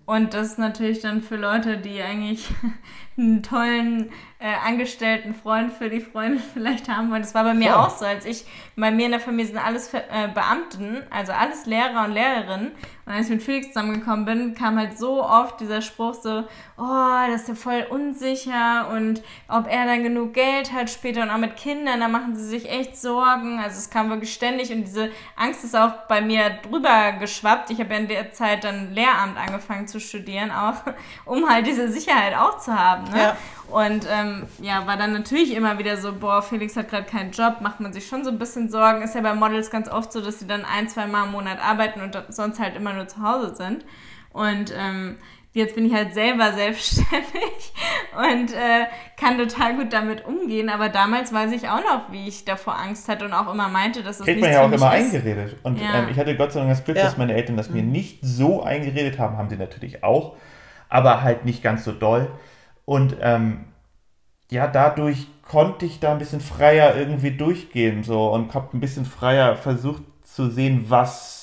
Und das ist natürlich dann für Leute, die eigentlich einen tollen äh, angestellten Freund für die Freundin vielleicht haben wollen. Das war bei mir ja. auch so, als ich, bei mir in der Familie sind alles äh, Beamten, also alles Lehrer und Lehrerinnen. Und als ich mit Felix zusammengekommen bin, kam halt so oft dieser Spruch so, oh, das ist ja voll unsicher und ob er dann genug Geld hat später und auch mit Kindern, da machen sie sich echt Sorgen. Also es kam wirklich ständig und diese Angst ist auch bei mir drüber geschwappt. Ich habe ja in der Zeit dann Lehramt angefangen zu studieren, auch um halt diese Sicherheit auch zu haben. Ne? Ja. Und ähm, ja, war dann natürlich immer wieder so, boah, Felix hat gerade keinen Job, macht man sich schon so ein bisschen Sorgen. Ist ja bei Models ganz oft so, dass sie dann ein, zwei Mal im Monat arbeiten und sonst halt immer nur zu Hause sind. Und ähm, jetzt bin ich halt selber selbstständig und äh, kann total gut damit umgehen. Aber damals weiß ich auch noch, wie ich davor Angst hatte und auch immer meinte, dass das Kriegt nicht man ja auch immer ist. eingeredet. Und Ja. ähm, ich hatte Gott sei Dank das Glück, Ja. dass meine Eltern das mir nicht so eingeredet haben, haben sie natürlich auch, aber halt nicht ganz so doll. Und ähm, ja, dadurch konnte ich da ein bisschen freier irgendwie durchgehen so und habe ein bisschen freier versucht zu sehen, was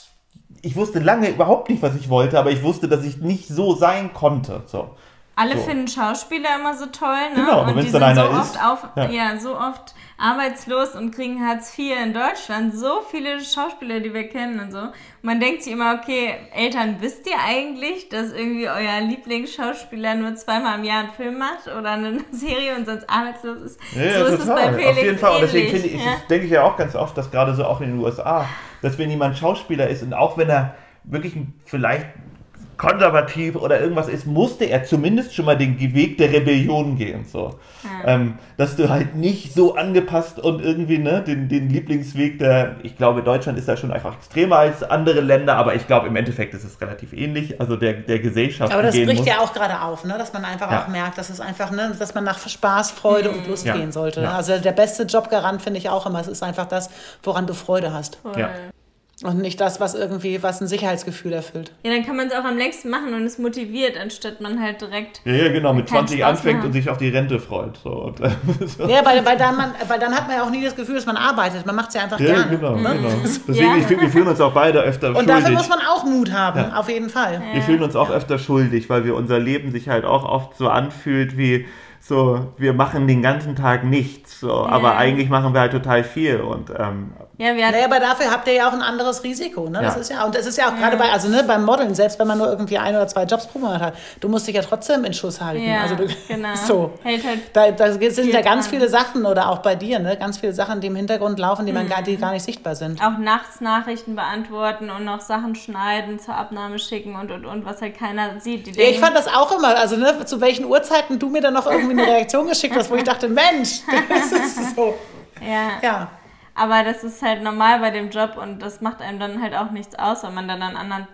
ich wusste lange überhaupt nicht, was ich wollte, aber ich wusste, dass ich nicht so sein konnte. So. Alle So. finden Schauspieler immer so toll, ne? Genau, und wenn's die sind so oft ist, auf, ja. ja. so oft arbeitslos und kriegen Hartz IV in Deutschland. So viele Schauspieler, die wir kennen und so. Und man denkt sich immer, okay, Eltern, wisst ihr eigentlich, dass irgendwie euer Lieblingsschauspieler nur zweimal im Jahr einen Film macht oder eine Serie und sonst arbeitslos ist? Ja, so ist es bei Felix Auf jeden Fall. Und deswegen ähnlich, finde ich, ja. denke ich ja auch ganz oft, dass gerade so auch in den USA, dass wenn jemand Schauspieler ist und auch wenn er wirklich vielleicht konservativ oder irgendwas ist, musste er zumindest schon mal den Weg der Rebellion gehen. So. Ähm, dass du halt nicht so angepasst und irgendwie ne, den, den Lieblingsweg der, ich glaube, Deutschland ist da schon einfach extremer als andere Länder, aber ich glaube, im Endeffekt ist es relativ ähnlich, also der, der Gesellschaft Aber das gehen bricht muss. ja auch gerade auf, ne? dass man einfach Ja. auch merkt, dass es einfach, ne? dass man nach Spaß, Freude und Lust Ja. gehen sollte. Ja. Also der beste Jobgarant finde ich auch immer, es ist einfach das, woran du Freude hast. Voll. Ja. Und nicht das, was irgendwie, was ein Sicherheitsgefühl erfüllt. Ja, dann kann man es auch am längsten machen und es motiviert, anstatt man halt direkt. Ja, ja, genau, mit Keinen 20 Spaß anfängt mehr und sich auf die Rente freut. So. Und, so. Ja, weil, weil, dann man, weil dann hat man ja auch nie das Gefühl, dass man arbeitet. Man macht es ja einfach Ja, gerne. genau, ne? genau. Deswegen, Ja. ich, finde, wir fühlen uns auch beide öfter Und schuldig. dafür muss man auch Mut haben, Ja. auf jeden Fall. wir fühlen uns auch öfter schuldig, weil wir unser Leben sich halt auch oft so anfühlt wie so, wir machen den ganzen Tag nichts, so, aber eigentlich machen wir halt total viel und ähm, Ja, wir Naja, aber dafür habt ihr ja auch ein anderes Risiko. Ne? Das Ja. ist ja, und das ist ja auch gerade bei, also ne, beim Modeln, selbst wenn man nur irgendwie ein oder zwei Jobs pro Monat hat, du musst dich ja trotzdem in Schuss halten. Ja, also du, genau. So. Hält halt Da, da sind ja ganz dran. viele Sachen oder auch bei dir, ne? ganz viele Sachen, die im Hintergrund laufen, die, man Mhm. gar, die gar nicht sichtbar sind. auch nachts Nachrichten beantworten und noch Sachen schneiden, zur Abnahme schicken und und und, was halt keiner sieht. Die Ja, ich fand das auch immer, also ne, zu welchen Uhrzeiten du mir dann noch irgendwie eine Reaktion geschickt hast, wo ich dachte, Mensch, das ist so. ja. Ja. Aber das ist halt normal bei dem Job und das macht einem dann halt auch nichts aus, weil man dann an anderen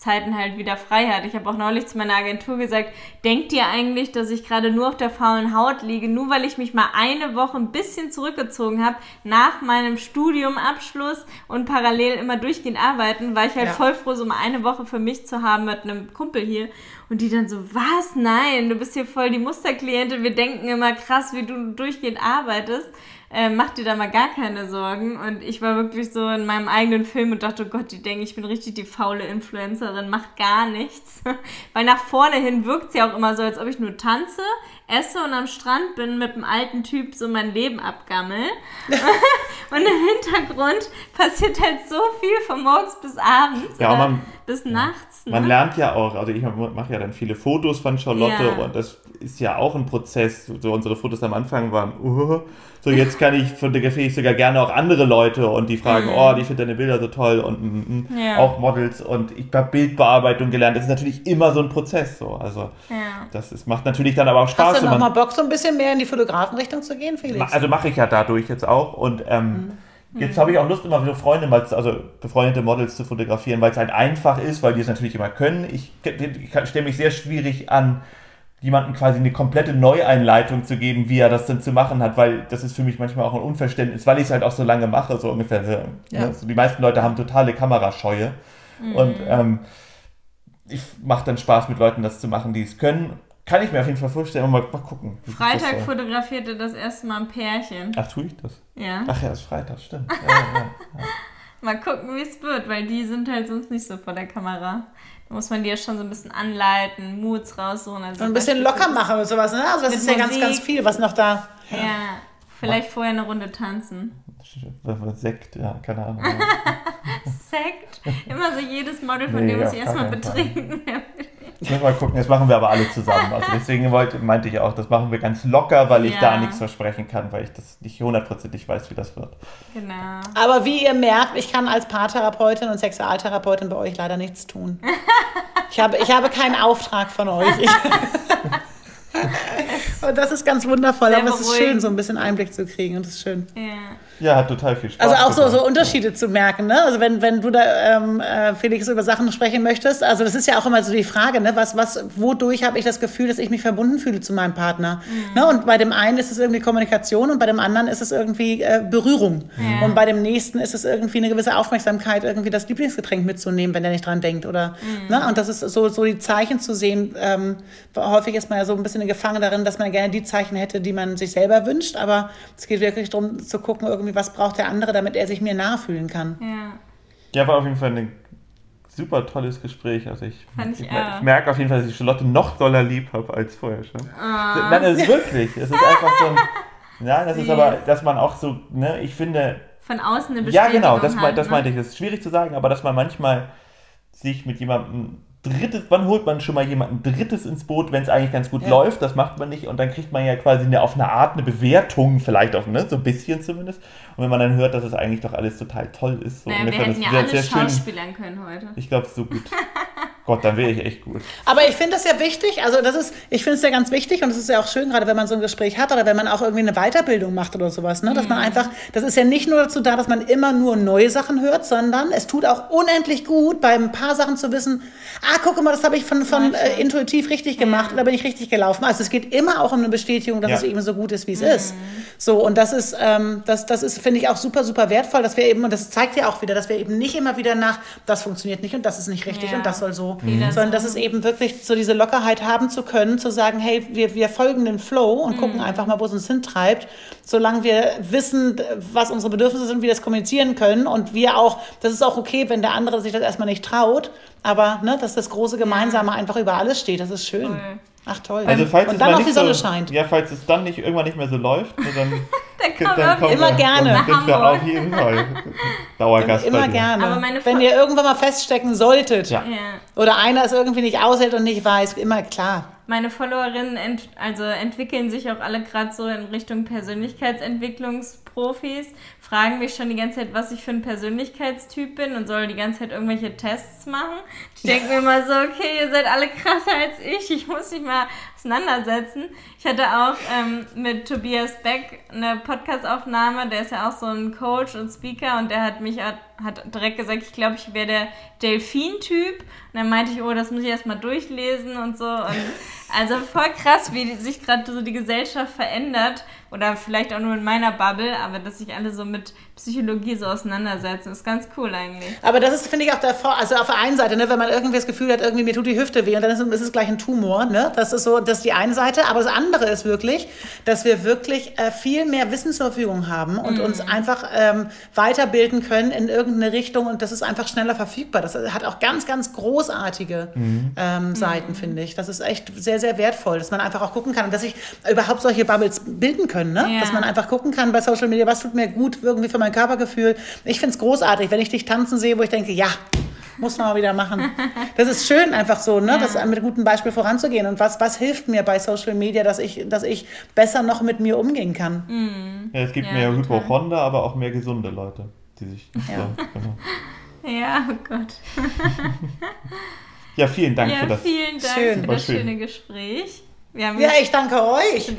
Zeiten halt wieder frei hat. Ich habe auch neulich zu meiner Agentur gesagt, denkt ihr eigentlich, dass ich gerade nur auf der faulen Haut liege, nur weil ich mich mal eine Woche ein bisschen zurückgezogen habe, nach meinem Studiumabschluss und parallel immer durchgehend arbeiten, war ich halt Ja. voll froh, so mal eine Woche für mich zu haben mit einem Kumpel hier. Und die dann so, was? Nein, du bist hier voll die Musterklientin. Wir denken immer krass, wie du durchgehend arbeitest. Äh, mach dir da mal gar keine Sorgen. Und ich war wirklich so in meinem eigenen Film und dachte, oh Gott, die denken, ich bin richtig die faule Influencerin, macht gar nichts. Weil nach vorne hin wirkt sie auch immer so, als ob ich nur tanze, esse und am Strand bin mit einem alten Typ so mein Leben abgammel. und im Hintergrund passiert halt so viel von morgens bis abends Ja, man- bis nachts. Ne? man lernt ja auch, also ich mache ja dann viele Fotos von Charlotte Ja. und das ist ja auch ein Prozess. So unsere Fotos am Anfang waren, uh, so jetzt kann ich fotografiere ich sogar gerne auch andere Leute und die fragen, oh, die finden deine Bilder so toll und mm, mm, Ja. auch Models und ich habe Bildbearbeitung gelernt. Das ist natürlich immer so ein Prozess so. Also Ja. das ist, macht natürlich dann aber auch Spaß. Hast du wenn noch man- mal Bock, so ein bisschen mehr in die Fotografenrichtung zu gehen, Felix? Also mache ich ja dadurch jetzt auch und ähm, Mhm. jetzt habe ich auch Lust, immer wieder Freunde, mal, also befreundete Models zu fotografieren, weil es halt einfach ist, weil die es natürlich immer können. Ich, ich stelle mich sehr schwierig an, jemandem quasi eine komplette Neueinleitung zu geben, wie er das denn zu machen hat, weil das ist für mich manchmal auch ein Unverständnis, weil ich es halt auch so lange mache, so ungefähr. Ja. ne? so die meisten Leute haben totale Kamerascheue und Mhm. ähm, ich mache dann Spaß mit Leuten, das zu machen, die es können. Kann ich mir auf jeden Fall vorstellen, mal, mal gucken. das Freitag so- fotografierte das erste Mal ein Pärchen. Ach, tue ich das? Ja. Ach ja, ist Freitag, stimmt. Ja, ja. Mal gucken, wie es wird, weil die sind halt sonst nicht so vor der Kamera. Da muss man die ja schon so ein bisschen anleiten, Moods raussuchen. Also So ein bisschen locker machen und sowas, ne? Also das ist ja ganz, Musik. ganz viel, was noch da. Ja, Vielleicht vorher eine Runde tanzen. Sekt, ja, keine Ahnung. Sekt? Immer so jedes Model, von Nee, dem muss ich erstmal betrinken. Müssen wir mal gucken, das machen wir aber alle zusammen. Also deswegen wollte, meinte ich auch, das machen wir ganz locker, weil ich Ja. da nichts versprechen kann, weil ich das nicht hundertprozentig weiß, wie das wird. genau. Aber wie ihr merkt, ich kann als Paartherapeutin und Sexualtherapeutin bei euch leider nichts tun. Ich habe, ich habe keinen Auftrag von euch. Ich, und das ist ganz wundervoll, Sehr aber es ist beruhigend. schön, so ein bisschen Einblick zu kriegen und das ist schön. Ja. Ja, hat total viel Spaß Also auch so, so Unterschiede zu merken, ne? Also wenn, wenn du da, ähm, äh, Felix, über Sachen sprechen möchtest, also das ist ja auch immer so die Frage, ne? Was, was, wodurch habe ich das Gefühl, dass ich mich verbunden fühle zu meinem Partner? Ne? Und bei dem einen ist es irgendwie Kommunikation und bei dem anderen ist es irgendwie äh, Berührung. Ja. Und bei dem nächsten ist es irgendwie eine gewisse Aufmerksamkeit, irgendwie das Lieblingsgetränk mitzunehmen, wenn der nicht dran denkt. Oder, ne? Und das ist so, so die Zeichen zu sehen. Ähm, häufig ist man ja so ein bisschen gefangen darin, dass man gerne die Zeichen hätte, die man sich selber wünscht. Aber es geht wirklich darum zu gucken, irgendwie, was braucht der andere, damit er sich mir nahe fühlen kann. Ja. Ja, war auf jeden Fall ein super tolles Gespräch. Also ich, Fand ich ich, auch. ich merke auf jeden Fall, dass ich Charlotte noch doller lieb habe als vorher schon. Ah. Nein, das ist wirklich. Es ist einfach so ein. Nein, das ist Süß. aber, dass man auch so, ne, ich finde, Von außen eine ja Bestätigung genau, das, hat, das ne? meinte ich. Das ist schwierig zu sagen, aber dass man manchmal sich mit jemandem drittes, wann holt man schon mal jemanden drittes ins Boot, wenn es eigentlich ganz gut Ja. läuft, das macht man nicht und dann kriegt man ja quasi eine, auf eine Art eine Bewertung, vielleicht auf, ne, so ein bisschen zumindest. Und wenn man dann hört, dass es eigentlich doch alles total toll ist, so Naja, wir hätten ja alle schauspielern können heute. Ich glaube, so gut. Gott, dann wäre ich echt gut. Aber ich finde das ja wichtig, also das ist, ich finde es ja ganz wichtig und es ist ja auch schön, gerade wenn man so ein Gespräch hat oder wenn man auch irgendwie eine Weiterbildung macht oder sowas, ne? dass man einfach, das ist ja nicht nur dazu da, dass man immer nur neue Sachen hört, sondern es tut auch unendlich gut, bei ein paar Sachen zu wissen, ah, guck mal, das habe ich von, von äh, intuitiv richtig gemacht oder bin ich richtig gelaufen. Also es geht immer auch um eine Bestätigung, dass Ja. es eben so gut ist, wie es ist. So, und das ist, ähm, das, das ist, finde ich, auch super, super wertvoll, dass wir eben, und das zeigt ja auch wieder, dass wir eben nicht immer wieder nach, das funktioniert nicht und das ist nicht richtig Ja. und das soll so, Fehler sondern dass es eben wirklich so diese Lockerheit haben zu können, zu sagen, hey, wir, wir folgen dem Flow und Mhm. gucken einfach mal, wo es uns hintreibt, solange wir wissen, was unsere Bedürfnisse sind, wie wir das kommunizieren können und wir auch, das ist auch okay, wenn der andere sich das erstmal nicht traut, aber ne, dass das große Gemeinsame einfach über alles steht, das ist schön. Cool. Ach toll. Also falls und es dann noch die Sonne so, scheint. Ja, falls es dann nicht irgendwann nicht mehr so läuft, dann, kommen wir auf- Immer wir- gerne. Dann sind wir auf jeden Fall Dauergast Immer gerne. Aber meine Wenn ihr irgendwann mal feststecken solltet Ja. Oder einer es irgendwie nicht aushält und nicht weiß, immer klar. Meine Followerinnen ent also entwickeln sich auch alle gerade so in Richtung Persönlichkeitsentwicklungsprofis, fragen mich schon die ganze Zeit, was ich für ein Persönlichkeitstyp bin und soll die ganze Zeit irgendwelche Tests machen. Ich denke mir immer so, okay, ihr seid alle krasser als ich, ich muss mich mal auseinandersetzen. Ich hatte auch ähm, mit Tobias Beck eine Podcast-Aufnahme, der ist ja auch so ein Coach und Speaker und der hat mich hat, hat direkt gesagt, ich glaube, ich wäre der Delfin-Typ. Und dann meinte ich, oh, das muss ich erstmal durchlesen und so. Und also voll krass, wie sich gerade so die Gesellschaft verändert. Oder vielleicht auch nur in meiner Bubble, aber dass sich alle so mit Psychologie so auseinandersetzen, ist ganz cool eigentlich. Aber das ist, finde ich, auch der Vor also auf der einen Seite, ne, wenn man irgendwie das Gefühl hat, irgendwie mir tut die Hüfte weh und dann ist, es- ist es gleich ein Tumor, ne? Das ist so, das ist die eine Seite. Aber das andere ist wirklich, dass wir wirklich äh, viel mehr Wissen zur Verfügung haben und uns einfach ähm, weiterbilden können in irgendeine Richtung und das ist einfach schneller verfügbar. Das hat auch ganz, ganz großartige ähm, Seiten, finde ich. Das ist echt sehr, sehr wertvoll, dass man einfach auch gucken kann und dass sich überhaupt solche Bubbles bilden können, ne? Ja. Dass man einfach gucken kann bei Social Media, was tut mir gut irgendwie für mein Körpergefühl. Ich finde es großartig, wenn ich dich tanzen sehe, wo ich denke, ja, muss man mal wieder machen. Das ist schön, einfach so, ne, das mit gutem Beispiel voranzugehen. Und was, was hilft mir bei Social Media, dass ich, dass ich besser noch mit mir umgehen kann? Ja, es gibt Ja, mehr. Hypochonder, aber auch mehr gesunde Leute, die sich Ja. so, genau. Ja, oh Gott. Ja, vielen Dank Ja, für das. vielen Dank Schön. für das schön. schöne Gespräch. Ja, ich danke euch.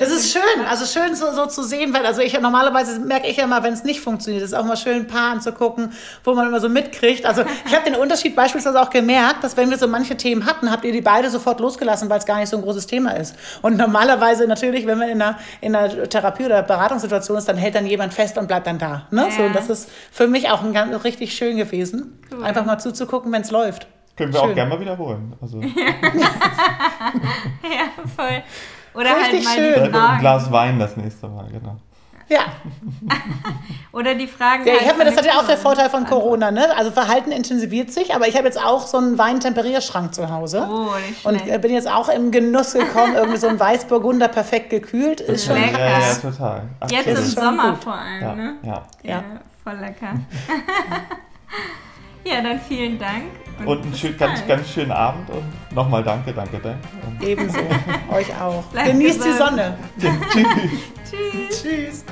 Das ist schön, also schön so, so zu sehen, weil also ich normalerweise merke ich ja immer, wenn es nicht funktioniert, es ist auch mal schön, ein Paar anzugucken, wo man immer so mitkriegt. Also ich habe den Unterschied beispielsweise auch gemerkt, dass wenn wir so manche Themen hatten, habt ihr die beide sofort losgelassen, weil es gar nicht so ein großes Thema ist. Und normalerweise natürlich, wenn man in einer, in einer Therapie- oder Beratungssituation ist, dann hält dann jemand fest und bleibt dann da. Ne? So, Ja. und das ist für mich auch ein ganz, richtig schön gewesen, Cool. einfach mal zuzugucken, wenn es läuft. Können wir Schön. auch gerne mal wiederholen. Also Ja, voll. Oder Richtig halt mal schön. die ein Fragen. Glas Wein das nächste Mal, genau. Ja, Oder die Fragen. ja halt ich habe mir, das hat ja auch der. Vorteil von Corona, ne? Also Verhalten intensiviert sich, aber ich habe jetzt auch so einen Weintemperierschrank zu Hause. Oh, nicht Und schlecht. äh, bin jetzt auch im Genuss gekommen, irgendwie so ein Weißburgunder perfekt gekühlt. Ist schon Lecker. Ja, ja, total. Ach, Jetzt im Sommer gut. vor allem, ja, ne? ja. Ja. voll lecker. Ja, dann vielen Dank. Und einen bis schön, ganz, ganz schönen Abend und nochmal danke, danke, danke. Und Ebenso. Euch auch. Bleibt Genießt die gesund. Sonne. tschüss. Tschüss. Tschüss.